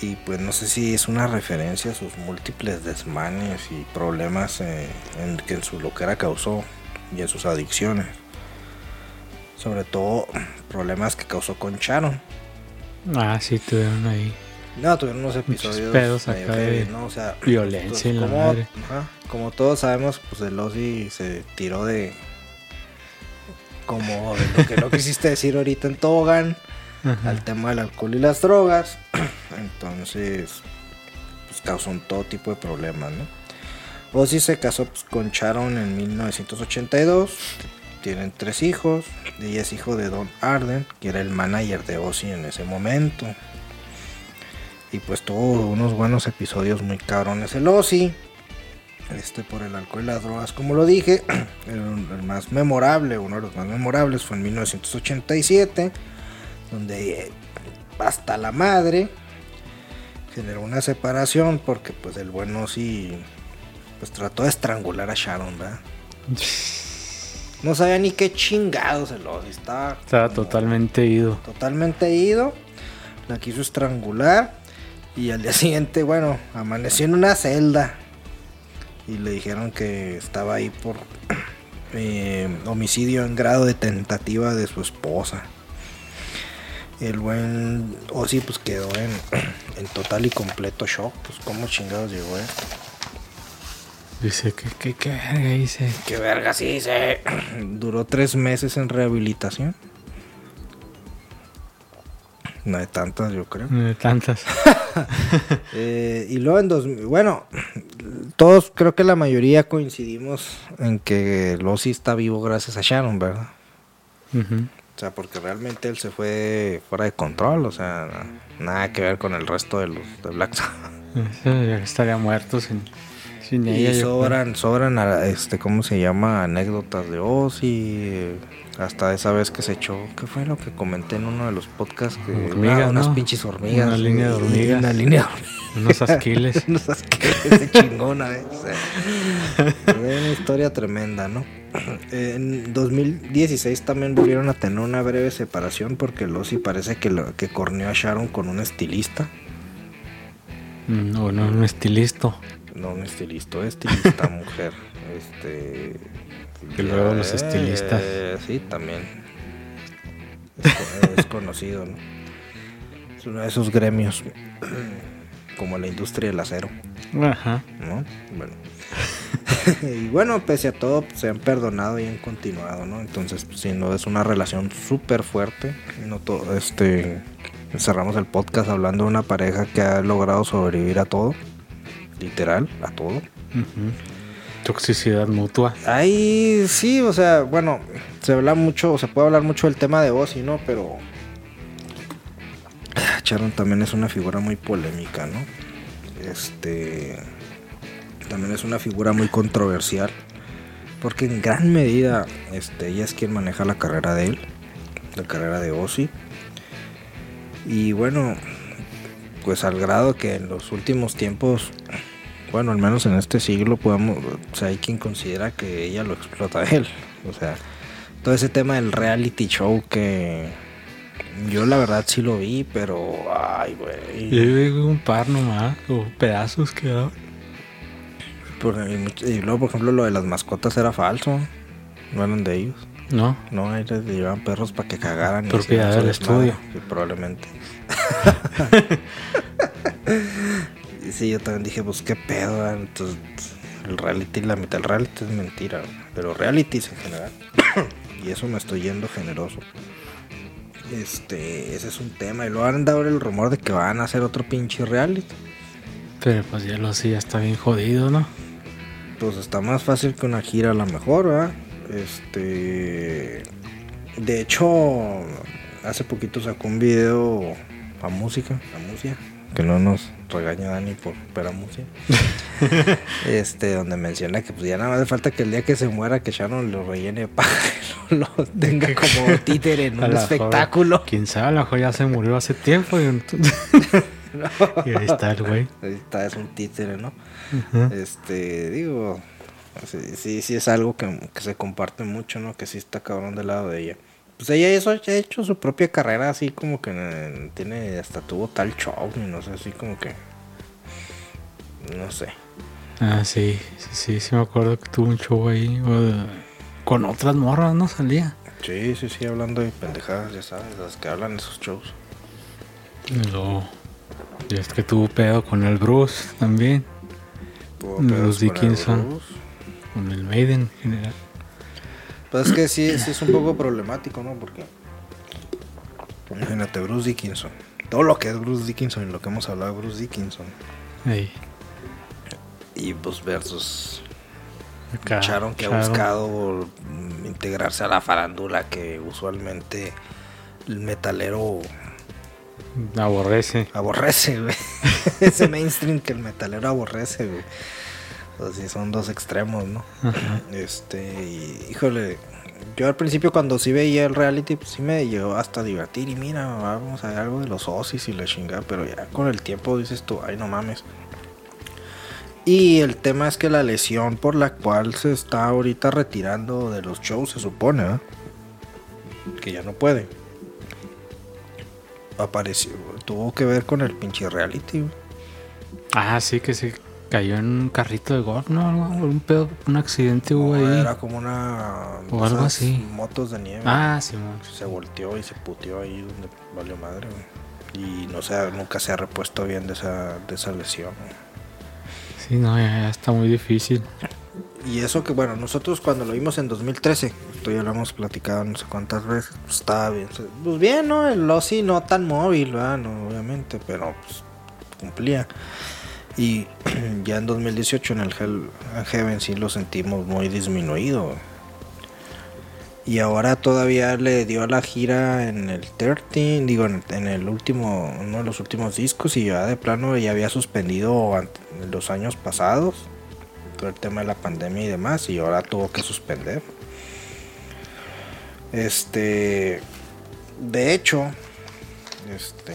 Y pues no sé si es una referencia a sus múltiples desmanes y problemas en, que en su loquera causó y en sus adicciones. Sobre todo problemas que causó con Sharon. Ah, sí, tuvieron ahí. No, tuvieron unos episodios pedos acá heavy, ¿no? O sea, violencia y la como, madre. ajá, como todos sabemos, pues el Ozzy se tiró de como de lo que no quisiste decir ahorita en Togan Ajá. al tema del alcohol y las drogas. [clears throat] Entonces, pues causó un todo tipo de problemas, ¿no? Ozzy se casó pues, con Sharon en 1982. Tienen tres hijos. Ella es hijo de Don Arden, que era el manager de Ozzy en ese momento. Y pues tuvo unos buenos episodios muy cabrones el Ozzy. Este por el alcohol y las drogas, como lo dije. [clears throat] El, el más memorable, uno de los más memorables fue en 1987. Donde eh, hasta la madre generó una separación porque pues el buen Ozzy pues trató de estrangular a Sharon, ¿verdad? [laughs] No sabía ni qué chingados el Ozzy. Estaba Estaba totalmente ido. totalmente ido. La quiso estrangular. Y al día siguiente, bueno, amaneció en una celda. Y le dijeron que estaba ahí por [clears throat] eh, homicidio en grado de tentativa de su esposa. El buen Ozzy pues quedó en, [clears throat] en total y completo shock. Pues cómo chingados llegó esto. Dice, ¿qué, qué, qué verga hice? Qué verga sí hice. [clears throat] Duró tres meses en rehabilitación. No de tantas, yo creo. De tantas. [laughs] Eh, y luego en dos, bueno, todos creo que la mayoría coincidimos en que Lossi está vivo gracias a Sharon, ¿verdad? O sea, porque realmente él se fue fuera de control, o sea, na- nada que ver con el resto de los de Black Sabbath. Estaría muerto sin, sin ella. Y yo sobran, sobran, a- este, ¿cómo se llama? Anécdotas de Ozzy. Hasta esa vez que se echó, ¿qué fue lo que comenté en uno de los podcasts? Que Hormigas, una- unas ¿no? pinches hormigas. Una línea de hormigas. Una línea de hormigas. Unos asquiles. [laughs] Unos asquerosos de chingona, ¿eh? Una historia tremenda, ¿no? En 2016 también volvieron a tener una breve separación porque Lossi parece que, lo, que corneó a Sharon con un estilista. Mm, o no, un estilisto. No un estilista, estilista [laughs] mujer. Este. Y luego los estilistas. Sí, también. Es, co- [laughs] es conocido, ¿no? Es uno de esos gremios. [clears throat] Como la industria del acero. Ajá. ¿no? Bueno. [laughs] y bueno, pese a todo, pues, se han perdonado y han continuado, ¿no? Entonces, pues, sí, no es una relación súper fuerte. No todo, este, cerramos el podcast hablando de una pareja que ha logrado sobrevivir a todo, literal, a todo. Ujú. Toxicidad mutua. Ahí sí, o sea, bueno, se habla mucho, se puede hablar mucho del tema de Ozzy, ¿no? Pero Sharon también es una figura muy polémica, ¿no? Este también es una figura muy controversial, porque en gran medida, este, ella es quien maneja la carrera de él, la carrera de Ozzy. Y bueno, pues al grado que en los últimos tiempos bueno, al menos en este siglo podemos, o sea, hay quien considera que ella lo explota a él. O sea, todo ese tema del reality show que yo la verdad sí lo vi, pero ay, güey. yo digo un par nomás, o pedazos. Por- Y, luego, por ejemplo, lo de las mascotas era falso. No eran de ellos. No, No, les llevaban perros para que cagaran. Propiedad del estudio. Sí, probablemente. [laughs] [laughs] Y sí, yo también dije, pues qué pedo. ¿verdad? Entonces, el reality, la mitad del reality es mentira. Pero realities en general. [coughs] y eso me estoy yendo generoso. Este, ese es un tema. Y luego han dado el rumor de que van a hacer otro pinche reality. pero pues ya lo sé, ya está bien jodido, ¿no? Pues está más fácil que una gira a lo mejor, ¿verdad? Este. De hecho, hace poquito sacó un video a música, a música. Que no nos regaña Dani por ver a música. [laughs] este, donde menciona que pues ya nada más hace falta que el día que se muera que Sharon lo rellene de paja y lo, lo tenga como títere en [laughs] un lo espectáculo. Quién sabe, a lo mejor ya se murió hace tiempo. Y, [laughs] ahí está el güey. Ahí está, es un títere, ¿no? Este, digo, sí, sí, sí es algo que, que se comparte mucho, ¿no? Que sí está cabrón del lado de ella. Pues ella eso, ha hecho su propia carrera así como que tiene, hasta tuvo tal show, y no sé, así como que, no sé. Ah, sí, sí, sí, sí me acuerdo que tuvo un show ahí. con otras morras, ¿no? Salía. Sí, sí, sí, hablando de pendejadas, ya sabes, las que hablan en esos shows. Luego, y es que tuvo pedo con el Bruce también. Los pedos con el Dickinson. Con el Maiden en general. Pues es que sí, sí es un poco problemático, ¿no? Porque, imagínate, Bruce Dickinson. Todo lo que es Bruce Dickinson y lo que hemos hablado de Bruce Dickinson. Ahí. Y pues versus Acá, Sharon que ha buscado integrarse a la farándula que usualmente el metalero Aborrece. aborrece, güey. [laughs] Ese mainstream que el metalero aborrece, güey. Pues sí, son dos extremos, ¿no? Ajá. Este, y, híjole, yo al principio cuando sí veía el reality, pues sí me llegó hasta a divertir. Y mira, vamos a ver algo de los Osis y la chingada, pero ya con el tiempo dices tú, ay, no mames. Y el tema es que la lesión por la cual se está ahorita retirando de los shows, se supone, ¿verdad? Que ya no puede. Apareció, tuvo que ver con el pinche reality. Ah, sí, que se cayó en un carrito de golf, ¿no? Algo, un pedo, un accidente hubo No, ahí. Era como una. O algo así. Motos de nieve. Ah, Simón. se volteó y se puteó ahí donde valió madre, güey. Y no sé, nunca se ha repuesto bien de esa, de esa lesión. güey. Sí, no, ya, ya está muy difícil. Y eso que, bueno, nosotros cuando lo vimos en 2013, esto ya lo hemos platicado no sé cuántas veces, pues estaba bien. Pues bien, ¿no? El Ozzy no tan móvil, ¿verdad? No, obviamente, pero pues cumplía. Y [clears throat] ya en 2018 en el Hell en Heaven sí lo sentimos muy disminuido. Y ahora todavía le dio la gira en el 13, digo, en, el último, uno de los últimos discos y ya de plano ya había suspendido los años pasados todo el tema de la pandemia y demás y ahora tuvo que suspender. Este, de hecho, este,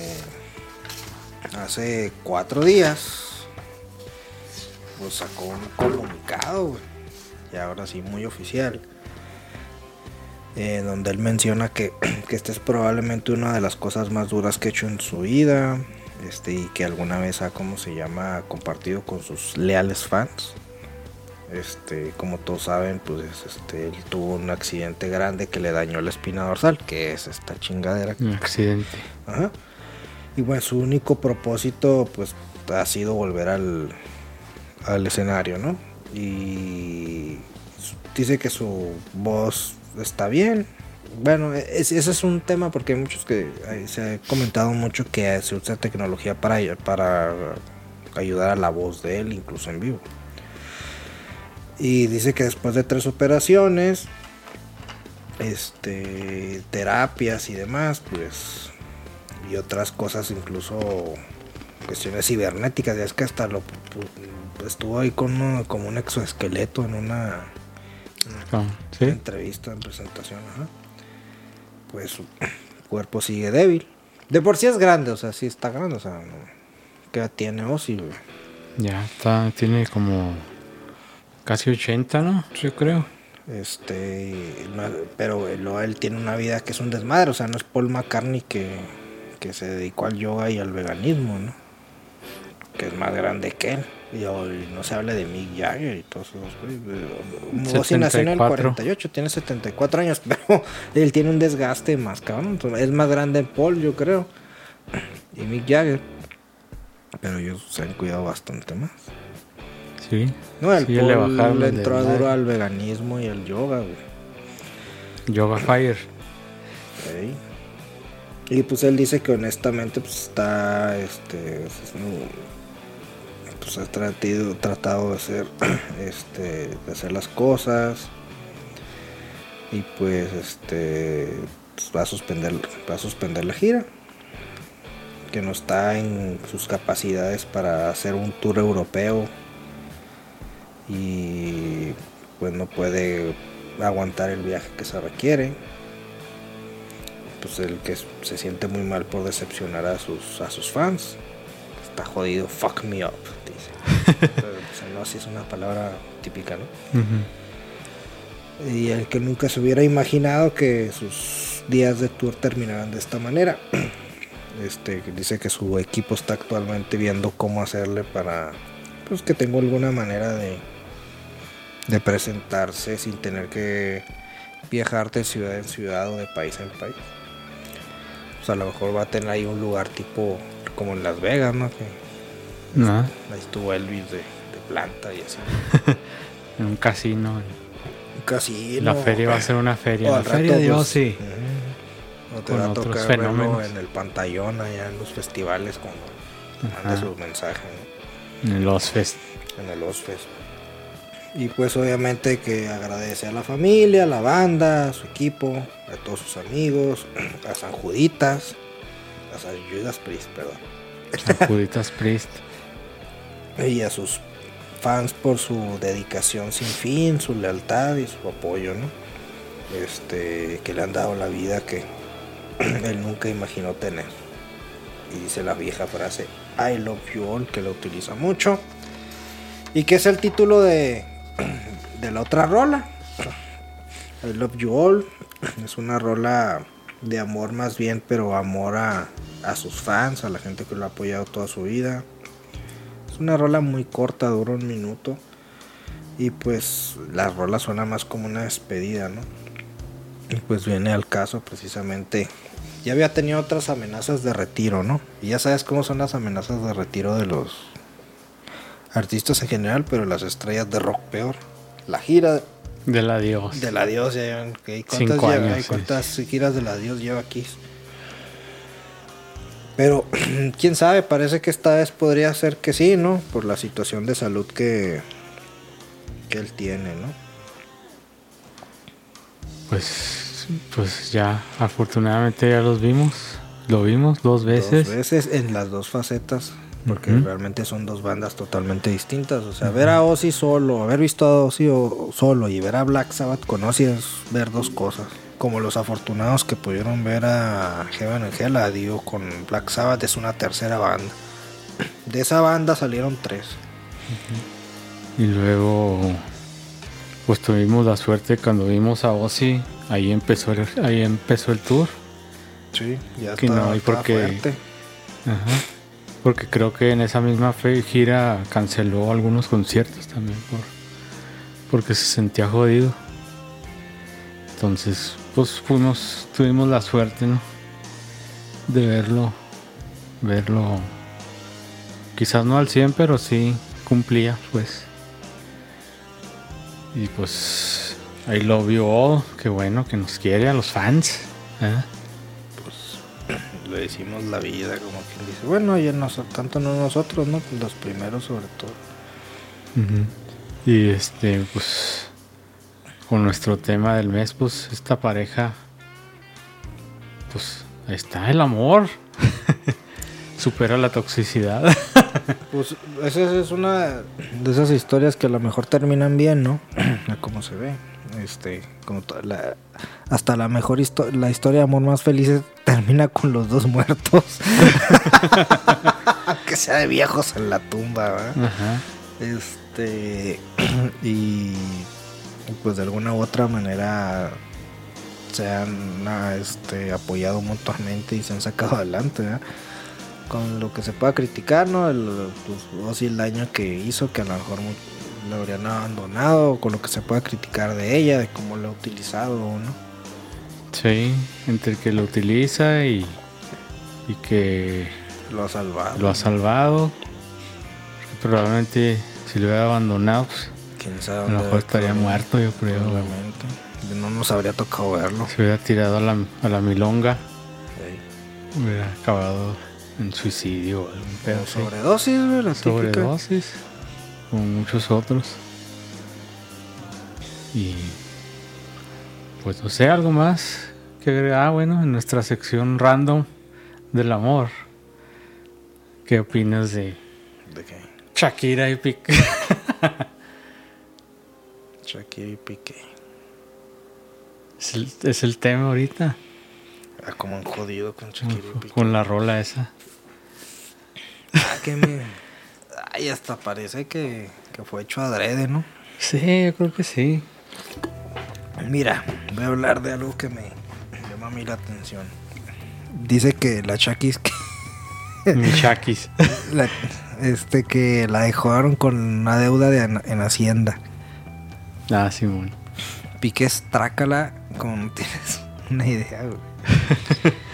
hace cuatro días, pues sacó un comunicado, güey, y ahora sí muy oficial, eh, donde él menciona que, [clears throat] que esta es probablemente una de las cosas más duras que ha hecho en su vida, este y que alguna vez ha como se llama compartido con sus leales fans este como todos saben pues este él tuvo un accidente grande que le dañó la espina dorsal que es esta chingadera Un accidente. Ajá. y bueno su único propósito pues ha sido volver al al escenario no y dice que su voz está bien bueno, es- ese es un tema porque hay muchos que eh, se ha comentado mucho que se usa tecnología para, para ayudar a la voz de él, incluso en vivo. Y dice que después de tres operaciones, este, terapias y demás, pues, y otras cosas, incluso cuestiones cibernéticas, ya es que hasta lo estuvo ahí con uno- como un exoesqueleto en una Ah, ¿Sí? entrevista, en presentación, ajá. Pues su cuerpo sigue débil. De por sí es grande, o sea, sí está grande, o sea, ¿qué edad tiene Ozzy, güey? Ya está, tiene como casi 80, ¿no? Yo creo. Este, no- pero él, él tiene una vida que es un desmadre, o sea, no es Paul McCartney que, que se dedicó al yoga y al veganismo, ¿no? Que es más grande que él. Y, hoy no se habla de Mick Jagger y todos esos, güey. Ozzy nació en el 74. 48, tiene 74 años, [laughs] pero él tiene un desgaste más cabrón. Es más grande Paul, yo creo. Y Mick Jagger. Pero ellos se han cuidado bastante más. Sí. No, el Sí, le Paul bajaron le el entró desmadre. duro al veganismo y al yoga, güey. Yoga Fire. Y pues él dice que honestamente pues está este no- pues ha tratado, de hacer [clears throat] este de hacer las cosas. Y pues este pues, va a suspender va a suspender la gira. Que no está en sus capacidades para hacer un tour europeo. Y pues no puede aguantar el viaje que se requiere. Pues el que se siente muy mal por decepcionar a sus a sus fans. Está jodido. Fuck me up Pero, pues, es una palabra típica no y el que nunca se hubiera imaginado que sus días de tour terminaran de esta manera. [clears throat] Este dice que su equipo está actualmente viendo cómo hacerle para pues que tenga alguna manera de de presentarse sin tener que viajar de ciudad en ciudad o de país en país. O sea a lo mejor va a tener ahí un lugar tipo como en Las Vegas no No, ahí estuvo Elvis de, de planta y así [laughs] en un casino. casi La feria va a ser una feria. O La feria de Ozzy. ujú. O te Con va a tocar verlo en el pantallón allá en los festivales cuando mande Ajá. sus mensajes En los fest. ¿no? en el Ozfest. Y pues obviamente que agradece a la familia, a la banda, a su equipo, a todos sus amigos, [clears throat] a San Juditas, a San Judas Priest, perdón. San Juditas Priest. Y a sus fans por su dedicación sin fin, su lealtad y su apoyo, ¿no? Este, que le han dado la vida que [clears throat] él nunca imaginó tener. Y dice la vieja frase, I love you all, que lo utiliza mucho. Y que es el título de, [clears throat] de la otra rola. [clears throat] I love you all. Es una rola de amor más bien, pero amor a, a sus fans, a la gente que lo ha apoyado toda su vida. Una rola muy corta, dura un minuto. Y pues la rola suena más como una despedida, ¿no? Y pues viene al caso precisamente. Ya había tenido otras amenazas de retiro, ¿no? Y ya sabes cómo son las amenazas de retiro de los artistas en general, pero las estrellas de rock peor. La gira Del adiós. del adiós, ya llevan. ¿cuántas, Cinco lleva? años, sí. ¿cuántas giras del adiós lleva Kiss? Pero, [clears throat] quién sabe, parece que esta vez podría ser que sí, ¿no? Por la situación de salud que, que él tiene, ¿no? Pues, pues ya, afortunadamente ya los vimos. Lo vimos dos veces. Dos veces en las dos facetas, porque realmente son dos bandas totalmente distintas. O sea, ver a Ozzy solo, haber visto a Ozzy o- solo y ver a Black Sabbath con Ozzy es ver dos cosas. Como los afortunados que pudieron ver a Heaven and Hell, a Dio con Black Sabbath es una tercera banda. De esa banda salieron tres. Y luego, pues tuvimos la suerte cuando vimos a Ozzy. Ahí empezó el, ahí empezó el tour. Sí, ya Que está, no hay por está qué- fuerte. Ajá. Porque creo que en esa misma fe- gira canceló algunos conciertos también por, porque se sentía jodido. Entonces, pues fuimos, tuvimos la suerte, ¿no? De verlo, verlo, quizás no al 100, pero sí cumplía, pues. Y pues ahí lo vio, qué bueno que nos quiere a los fans. ¿eh? [clears throat] Le decimos la vida, como quien dice. Bueno, no so- tanto no nosotros, ¿no? Los primeros sobre todo. Y este, pues, con nuestro tema del mes, pues, esta pareja, pues, ahí está el amor. [laughs] Supera la toxicidad. [laughs] Pues esa es una de esas historias que a lo mejor terminan bien, ¿no? [clears throat] Como se ve. Este, como la- hasta la mejor histo- la historia de amor más feliz termina con los dos muertos. [laughs] que sea de viejos en la tumba, ¿verdad? Ajá. Este [clears throat] y pues de alguna u otra manera se han ah, este, apoyado mutuamente y se han sacado [laughs] adelante, ¿verdad? Con lo que se pueda criticar, ¿no? El, pues, o sí, el daño que hizo, que a lo mejor lo habrían abandonado, con lo que se pueda criticar de ella, de cómo lo ha utilizado, ¿no? Sí, entre que lo utiliza y, y que Lo ha salvado. lo ha salvado. Probablemente si lo hubiera abandonado, pues, Quién sabe a lo mejor estaría muerto, yo creo. Probablemente. No nos habría tocado verlo. Se hubiera tirado a la, a la milonga, Sí. hubiera acabado en suicidio o algún pedo. Sobredosis, güey, la sobredosis como muchos otros y pues no sé algo más que agregar ah, bueno en nuestra sección random del amor qué opinas de ¿De qué? Shakira y Piqué [laughs] Shakira y Piqué. es el, es el tema ahorita Ah, como un jodido con Shakira y Piqué. con la rola esa Ah, que me... Ay, hasta parece que, que fue hecho adrede, ¿no? sí yo creo que sí Mira, voy a hablar de algo que me llama a mí la atención. Dice que la Shakis que... [laughs] mi Shakis [laughs] la- este que la dejaron con una deuda de, en, en Hacienda. Ah Simón Piqué es trácala como no tienes [laughs] una idea, güey. [laughs]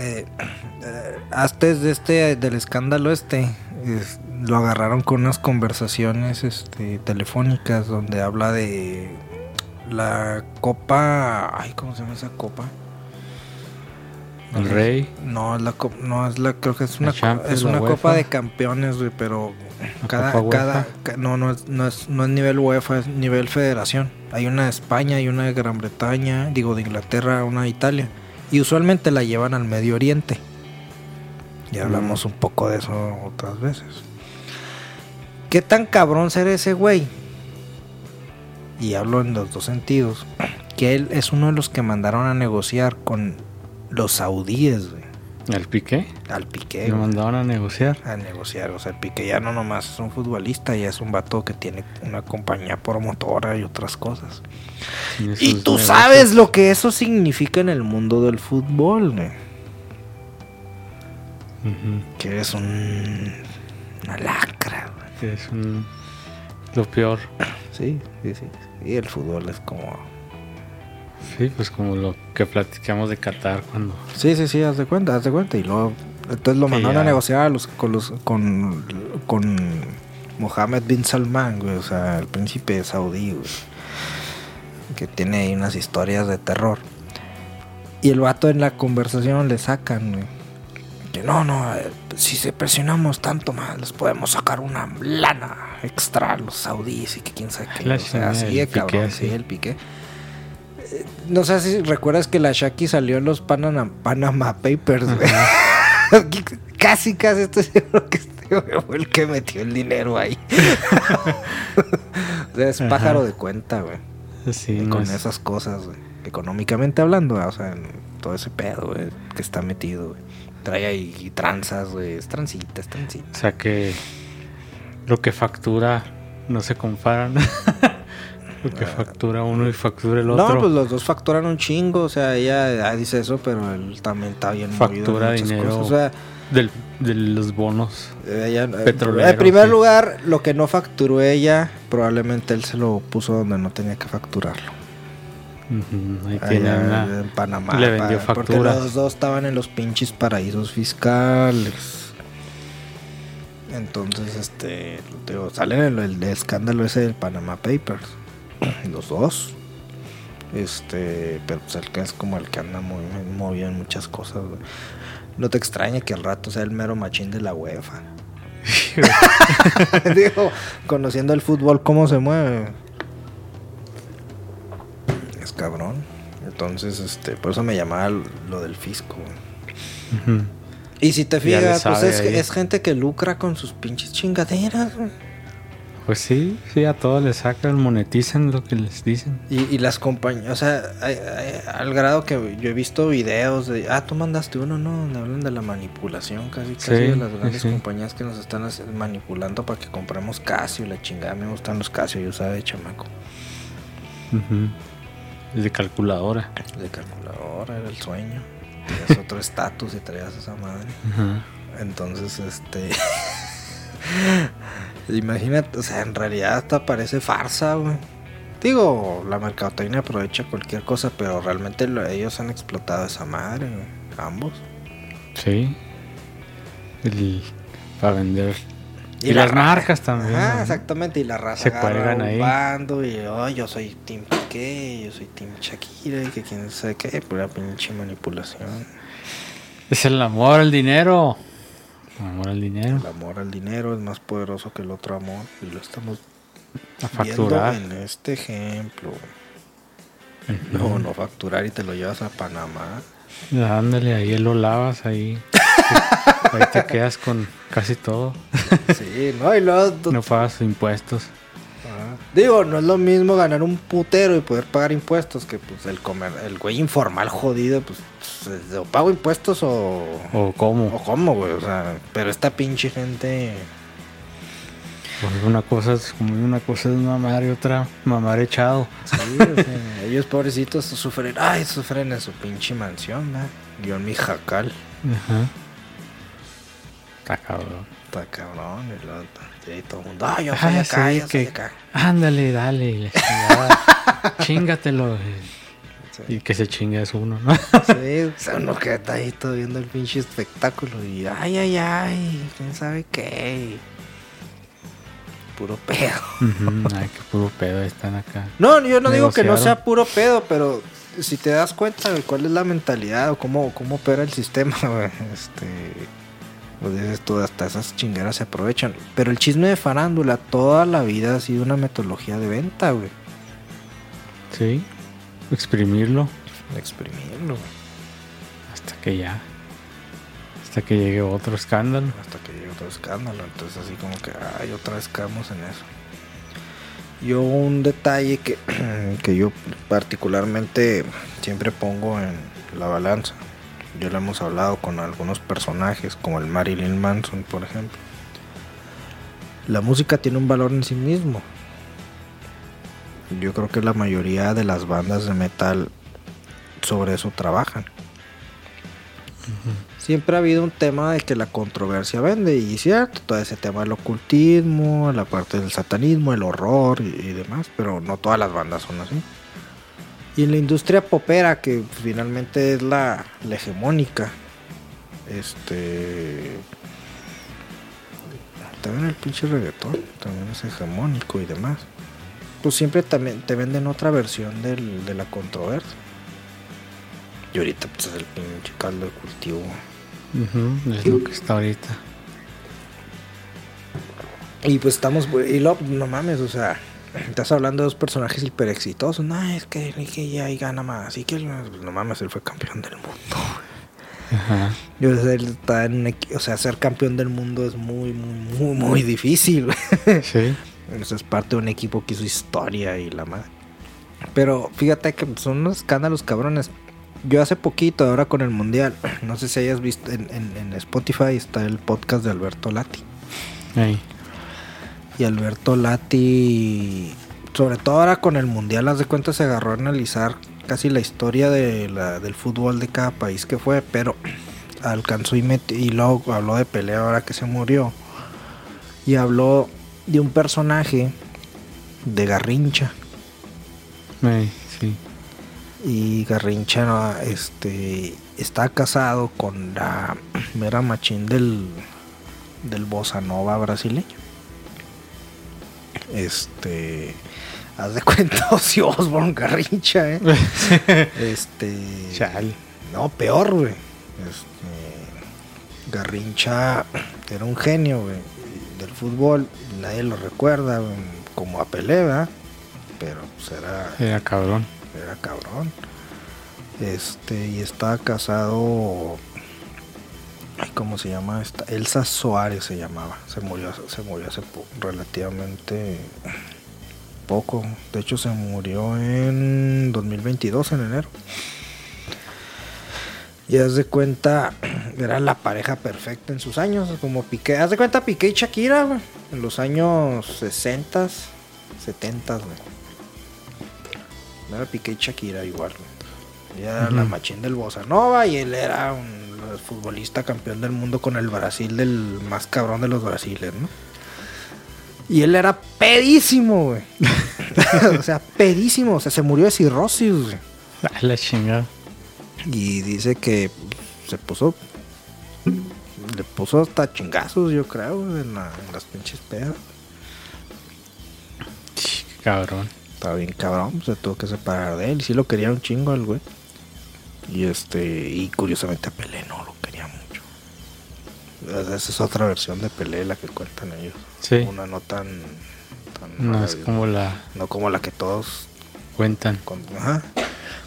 Eh, eh, antes de este, del escándalo este, es- lo agarraron con unas conversaciones este, telefónicas donde habla de la copa, ay, ¿cómo se llama esa copa? el rey No, es la no es la creo que es una es una copa de campeones, güey, pero cada cada no no es, no es no es nivel UEFA, es nivel federación. Hay una de España y una de Gran Bretaña, digo de Inglaterra, una de Italia y usualmente la llevan al Medio Oriente. Ya hablamos un poco de eso otras veces. ¿Qué tan cabrón será ese güey? Y hablo en los dos sentidos. [clears throat] Que él es uno de los que mandaron a negociar con los saudíes, güey. El Piqué Al Piqué, lo mandaban a negociar a negociar. O sea, el Piqué ya no nomás es un futbolista, ya es un vato que tiene una compañía promotora y otras cosas. Y sus tú negocios. sabes lo que eso significa en el mundo del fútbol, güey. Que eres un... una lacra. Que es un- lo peor. Sí, sí, sí. Y el fútbol es como... Sí, pues como lo que platicamos de Qatar cuando... Sí, sí, sí, haz de cuenta, haz de cuenta. Y luego, entonces lo mandaron ya- a negociar a los, con, los, con, con Mohammed bin Salman, güey, o sea, el príncipe saudí, güey, que tiene ahí unas historias de terror. Y el vato en la conversación le sacan, güey, que no, no, eh, si se presionamos tanto más, les podemos sacar una lana extra a los saudíes y que quién sabe qué. O sea, así el de Piqué, cabrón, así. sí, el pique. No sé si recuerdas que la Shaki salió en los Panama, Panama Papers, güey. [laughs] casi, casi estoy seguro que este fue el que metió el dinero ahí. [laughs] o sea, es Ajá. pájaro de cuenta, güey. Sí, no con es- esas cosas, güey. Económicamente hablando, o sea, en todo ese pedo, güey, que está metido, güey. Trae ahí tranzas, güey. Es transita, es transita. O sea que lo que factura no se compara. Porque factura uno y factura el otro. No, pues los dos facturan un chingo, o sea, ella ah, dice eso, pero él también está bien factura dinero cosas. O sea, del, de los bonos. ella, eh, Petrolero, en primer sí. lugar, lo que no facturó ella, probablemente él se lo puso donde no tenía que facturarlo. Ujú, Ahí Allá tiene una. en Panamá. le vendió pa- Porque los dos estaban en los pinches paraísos fiscales. Entonces, este, te digo, salen el, el escándalo ese del Panama Papers. [clears throat] Los dos. Este, pero pues el que es como el que anda muy movido en muchas cosas, güey. No te extrañe que al rato sea el mero machín de la UEFA. [laughs] Digo, conociendo el fútbol, cómo se mueve. Es cabrón. Entonces, este, por eso me llamaba lo del fisco. Y si te fijas, pues es, gente que lucra con sus pinches chingaderas. güey. Pues sí, sí, a todos les sacan, monetizan lo que les dicen. Y, y las compañías, o sea, hay- hay- al grado que yo he visto videos de, ah, tú mandaste uno, ¿no? Donde hablan de la manipulación casi, casi Sí, de las grandes sí. compañías que nos están manipulando para que compremos Casio, la chingada, me gustan los Casio, yo usaba de chamaco. El de calculadora. De calculadora, era el sueño. [laughs] Tenías otro estatus y traías esa madre. Ajá. Entonces, este. [laughs] Imagínate, o sea, en realidad hasta parece farsa, güey. Digo, la mercadotecnia aprovecha cualquier cosa, pero realmente lo- ellos han explotado esa madre, güey. Ambos. Sí. El, para vender. Y, las marcas también. ¿no? exactamente. Y la raza Se cuelgan ahí. bando y oh, yo soy Team Piqué, yo soy Team Shakira y que quién sabe qué, pura pinche manipulación. Es el amor al dinero. Amor al dinero. El amor al dinero es más poderoso que el otro amor y lo estamos A viendo facturar. en este ejemplo. No, no facturar y te lo llevas a Panamá. Ándale, ahí lo lavas, ahí. [laughs] ahí te quedas con casi todo. Sí, no, y luego... No pagas impuestos. Digo, no es lo mismo ganar un putero y poder pagar impuestos que pues el comer, el güey informal jodido, pues, pues, o pago impuestos o... O cómo. O cómo, güey, o sea, pero esta pinche gente... Pues una cosa es como una cosa es mamar y otra mamar echado. Sí, o sea, [laughs] ellos pobrecitos sufren, ay, sufren en su pinche mansión. Yo en mi jacal. Ajá. Está cabrón. Está cabrón, y luego, sí, todo el mundo, ay, yo soy Ah, acá, sí, yo soy que- acá. Ándale, dale. y. [laughs] Chingatelo. y- Sí. Y que se chingue es uno, ¿no? Sí, o sea, uno que está ahí todo viendo el pinche espectáculo y ay, ay, ay, quién sabe qué. Puro pedo. [laughs] Ay, qué puro pedo están acá. No, yo no digo que no sea puro pedo, pero si te das cuenta de cuál es la mentalidad o cómo, cómo opera el sistema, güey, [laughs] este. Pues dices tú, hasta esas chingueras se aprovechan. Pero el chisme de farándula toda la vida ha sido una metodología de venta, güey. Sí. Exprimirlo Exprimirlo, güey, hasta que ya. Hasta que llegue otro escándalo. hasta que llegue otro escándalo. Entonces, así como que, ay, otra vez caemos en eso. Yo, un detalle que, [clears throat] que yo particularmente siempre pongo en la balanza. Ya lo hemos hablado con algunos personajes, como el Marilyn Manson, por ejemplo. La música tiene un valor en sí mismo. Yo creo que la mayoría de las bandas de metal sobre eso trabajan. Siempre ha habido un tema de que la controversia vende, y cierto, todo ese tema del ocultismo, la parte del satanismo, el horror y, y demás, pero no todas las bandas son así. Y en la industria popera, que finalmente es la, la hegemónica, este. También el pinche reggaetón, también es hegemónico y demás. Pues siempre también te venden otra versión del- de la controversia. Y ahorita pues es el pinche caldo de cultivo. Ujú, Es lo que está ahorita. Y pues estamos, y lo, no mames, o sea, estás hablando de dos personajes hiper exitosos. No, es que, ya ahí gana más. Y que no mames, él fue campeón del mundo. Ajá. Yo él está en o sea, ser campeón del mundo es muy, muy, muy, muy difícil. Sí. [laughs] Eso es parte de un equipo que hizo historia y la madre. Pero fíjate que son unos escándalos cabrones. Yo hace poquito, ahora con el mundial, [clears throat] no sé si hayas visto en, en- en Spotify está el podcast de Alberto Lati. Ahí. Y Alberto Lati sobre todo ahora con el mundial, haz de cuenta, se agarró a analizar casi la historia de la- del fútbol de cada país que fue, pero [clears throat] alcanzó y, met- y luego habló de Pelé ahora que se murió. Y habló de un personaje de Garrincha. Sí. Y Garrincha este, está casado con la [clears throat] mera machín del, del bossa nova brasileño. Este, haz de cuenta [laughs] Ozzy Osbourne Garrincha, ¿eh? [laughs] Este, Chale. no, peor, güey. Este, Garrincha era un genio, güey, del fútbol. Nadie lo recuerda, güey, como a Pelé, ¿verdad? Pero pues era Era cabrón. era cabrón. Este, y estaba casado. Ay, ¿Cómo se llama esta? Elsa Soares se llamaba. Se murió, se murió hace po- relativamente poco. De hecho, se murió en 2022, en enero. Y haz de cuenta, [clears throat] era la pareja perfecta en sus años, como Piqué. Haz de cuenta Piqué y Shakira, güey, en los años 60, 70, güey. Era Piqué y Shakira igual. Ella era la machín del Bossa Nova y él era un futbolista campeón del mundo con el Brasil del más cabrón de los brasiles, ¿no? Y él era pedísimo, güey. [laughs] o sea, pedísimo. O sea, se murió de cirrosis, güey. La chingada. Y dice que se puso. Le puso hasta chingazos, yo creo, en, la- en las pinches pedas. Cabrón. Estaba bien cabrón, se tuvo que separar de él. Sí lo quería un chingo al güey. Y este. Y curiosamente a Pelé no lo quería mucho. Esa es otra versión de Pelé la que cuentan ellos. Sí. Una no tan. tan No es como la No como la que todos cuentan. con- ajá,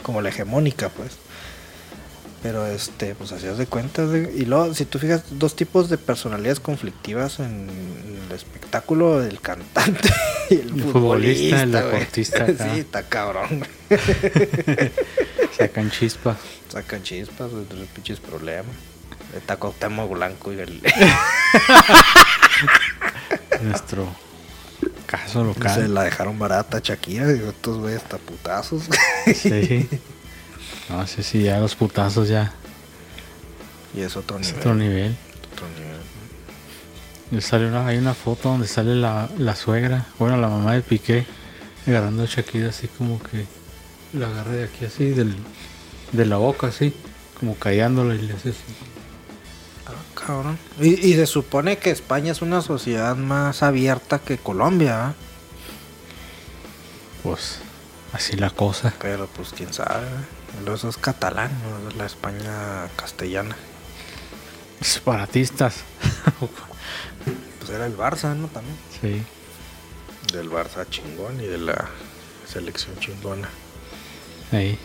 como la hegemónica, pues. Pero este, pues hacías de cuentas. de- y luego, si tú fijas, dos tipos de personalidades conflictivas en el espectáculo del cantante y el, El futbolista, futbolista, el deportista [laughs] sí, está cabrón. [laughs] Sacan chispa. Sacan chispas, los pinches problemas. Está Cuauhtémoc Blanco y el, [laughs] Nuestro caso se local. la dejaron barata a Shakira y estos güeyes hasta putazos. Sí. No sé si ya los putazos ya y es otro es nivel. otro nivel. otro nivel. Sale una, hay una foto donde sale la, la suegra, bueno, la mamá de Piqué, agarrando a Shakira así como que la agarra de aquí así, del, de la boca así, como callándola y le hace así. Ah, cabrón. Y, y se supone que España es una sociedad más abierta que Colombia, ¿ah? Pues así la cosa. pero pues quién sabe. ¿eh? Eso es catalán, ¿no? Es la España castellana. Separatistas. [laughs] Pues era el Barça, ¿no? También. sí. Del Barça chingón y de la selección chingona. Ahí.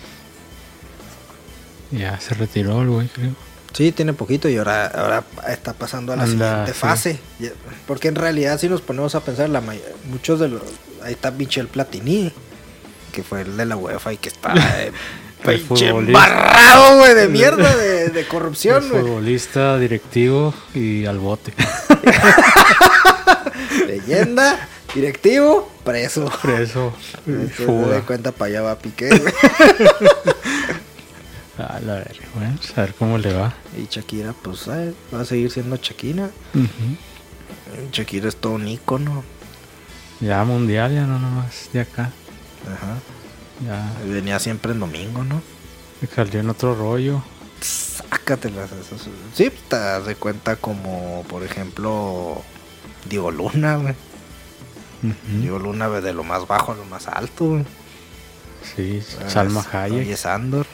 Ya se retiró el güey, creo. Sí, tiene poquito y ahora, ahora está pasando a la Anda, siguiente fase. Porque en realidad si nos ponemos a pensar, la muchos de los... Ahí está Michel Platini, que fue el de la UEFA y que está... [laughs] eh, pinche embarrado, güey, de [laughs] mierda, de, de corrupción, El futbolista, directivo y al bote. [laughs] Leyenda, directivo, preso. Preso. [laughs] Fuga. de cuenta para allá va Piqué. [laughs] A la verga, bueno, pues, a ver cómo le va. Y Shakira, pues, eh, va a seguir siendo Shakira. Ujú. Shakira es todo un ícono. Ya mundial, ya no nomás de acá. Ajá. Ya Venía siempre en domingo, ¿no? salió en otro rollo. Sácatelas esas. Sí, te das de cuenta como, por ejemplo, Diego Luna, güey. Ujú. Diego Luna de lo más bajo a lo más alto, güey. Sí, Salma Hayek. Oye, Sandor.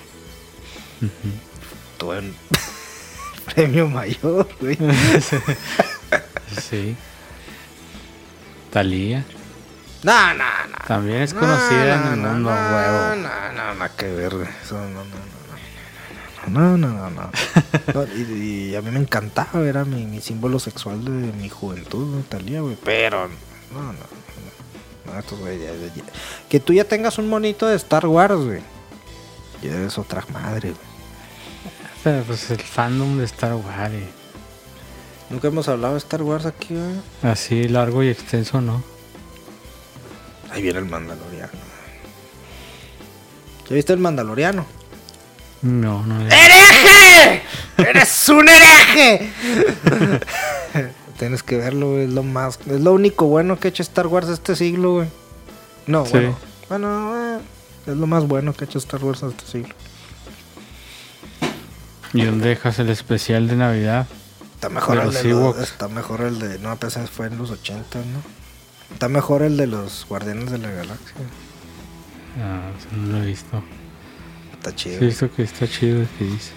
Tuvo en premio mayor, güey. Sí. Talía. No, no, no. También es conocida en el no, mundo, no, huevo. No, no, no, que ver. Eso no, no, no. No, no, no, no. No, y, y a mí me encantaba, era mi, mi símbolo sexual de mi juventud, Talía, güey. Pero, no, no, no. No, estos güey, ya- Que tú ya tengas un monito de Star Wars, güey. Ya eres otra madre, güey. Pero pues el fandom de Star Wars. eh. Nunca hemos hablado de Star Wars aquí, güey. Así largo y extenso, ¿no? Ahí viene el Mandaloriano. ¿Ya viste el Mandaloriano? No, no. ¡Hereje! ¡Eres un hereje! [laughs] Tienes que verlo, güey, es lo más. Es lo único bueno que ha hecho Star Wars este siglo, güey. No, Sí. bueno. Bueno, eh, es lo más bueno que ha hecho Star Wars este siglo. ¿Y dónde dejas el especial de Navidad? Está mejor De el de los. Está mejor el de. No, ese fue en los 80, ¿no? Está mejor el de los Guardianes de la Galaxia. Ah, eso no lo he visto. Está chido. Sí, visto que está chido que dice.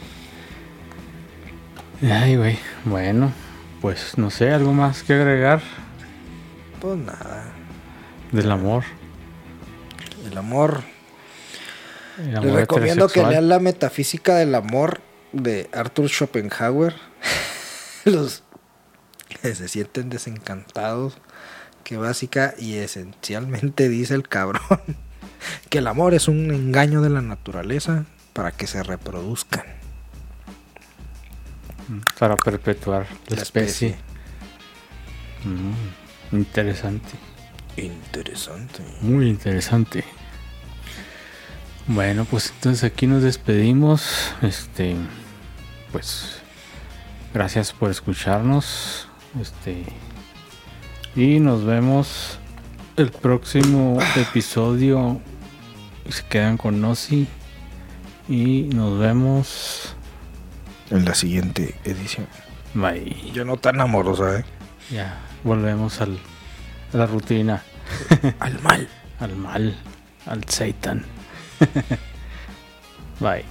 Ay, güey. Bueno, pues no sé, algo más que agregar Pues nada. del amor. El amor. El Les amor recomiendo que lean la metafísica del amor de Arthur Schopenhauer. [laughs] Los que se sienten desencantados. Que básica y esencialmente dice el cabrón [laughs] que el amor es un engaño de la naturaleza para que se reproduzcan. Para perpetuar la, La especie. especie. Mm, interesante. Interesante. Muy interesante. Bueno, pues entonces aquí nos despedimos. Este, pues, gracias por escucharnos. Este, y nos vemos el próximo episodio. Se quedan con Nosi. Y nos vemos. En la siguiente edición. Bye. Yo no tan amorosa, ¿eh? Ya, volvemos al, a la rutina. [laughs] Al mal. al mal, al Satan. [laughs] Bye.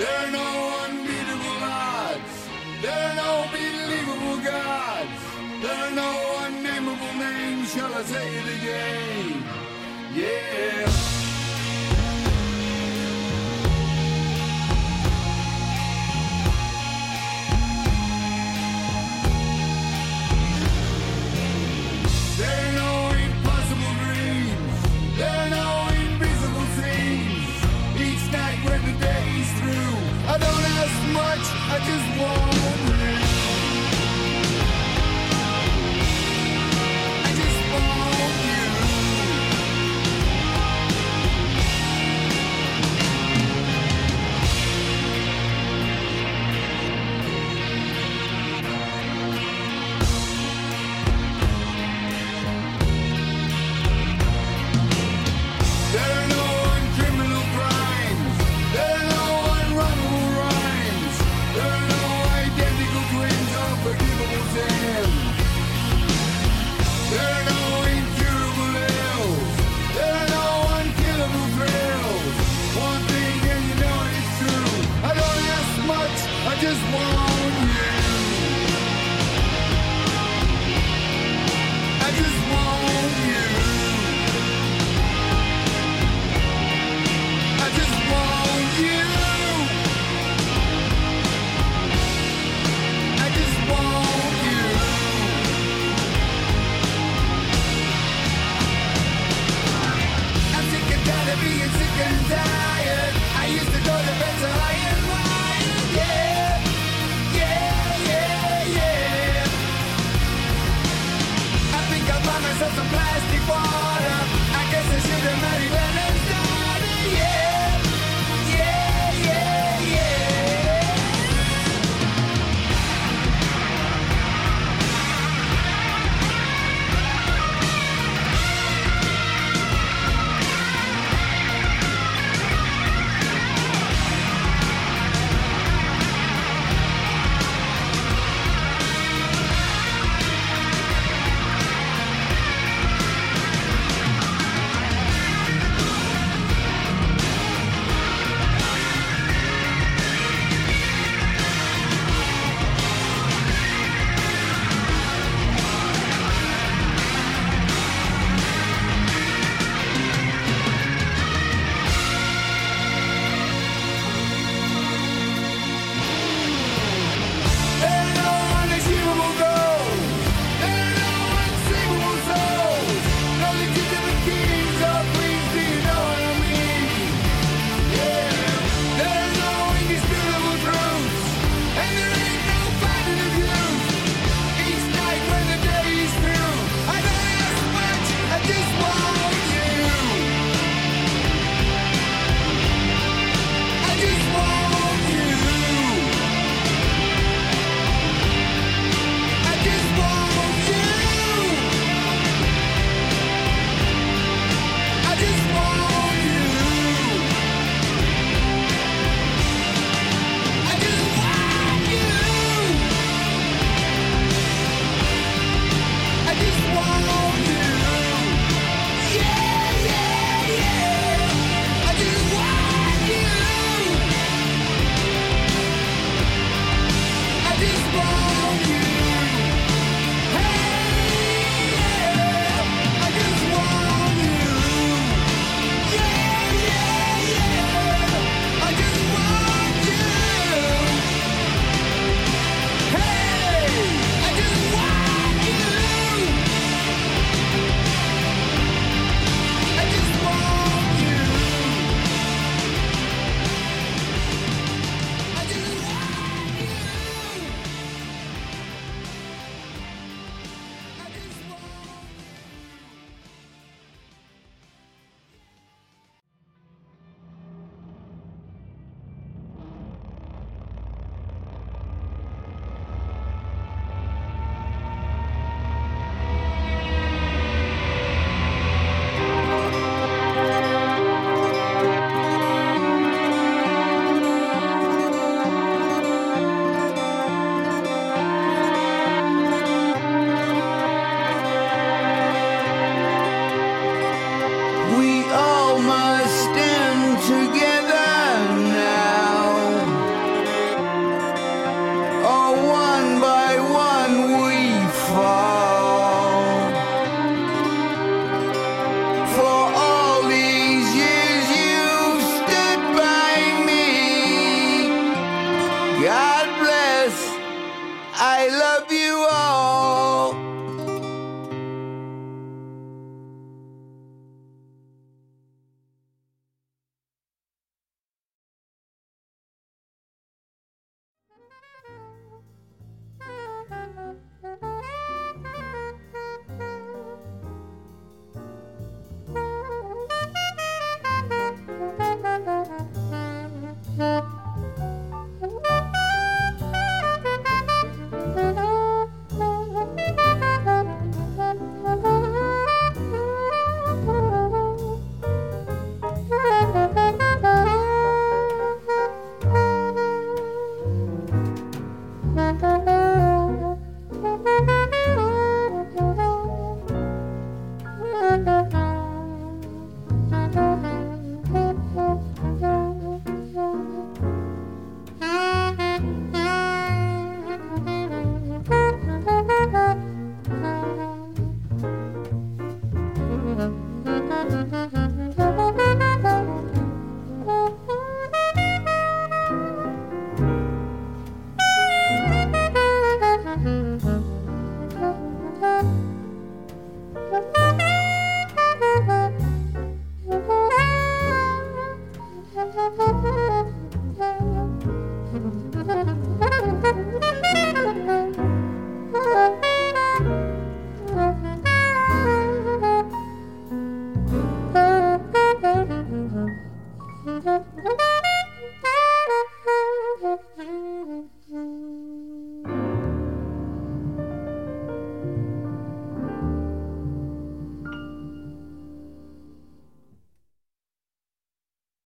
There are no unbeatable odds. There are no believable gods. There are no unnameable names. Shall I say it again? Yeah.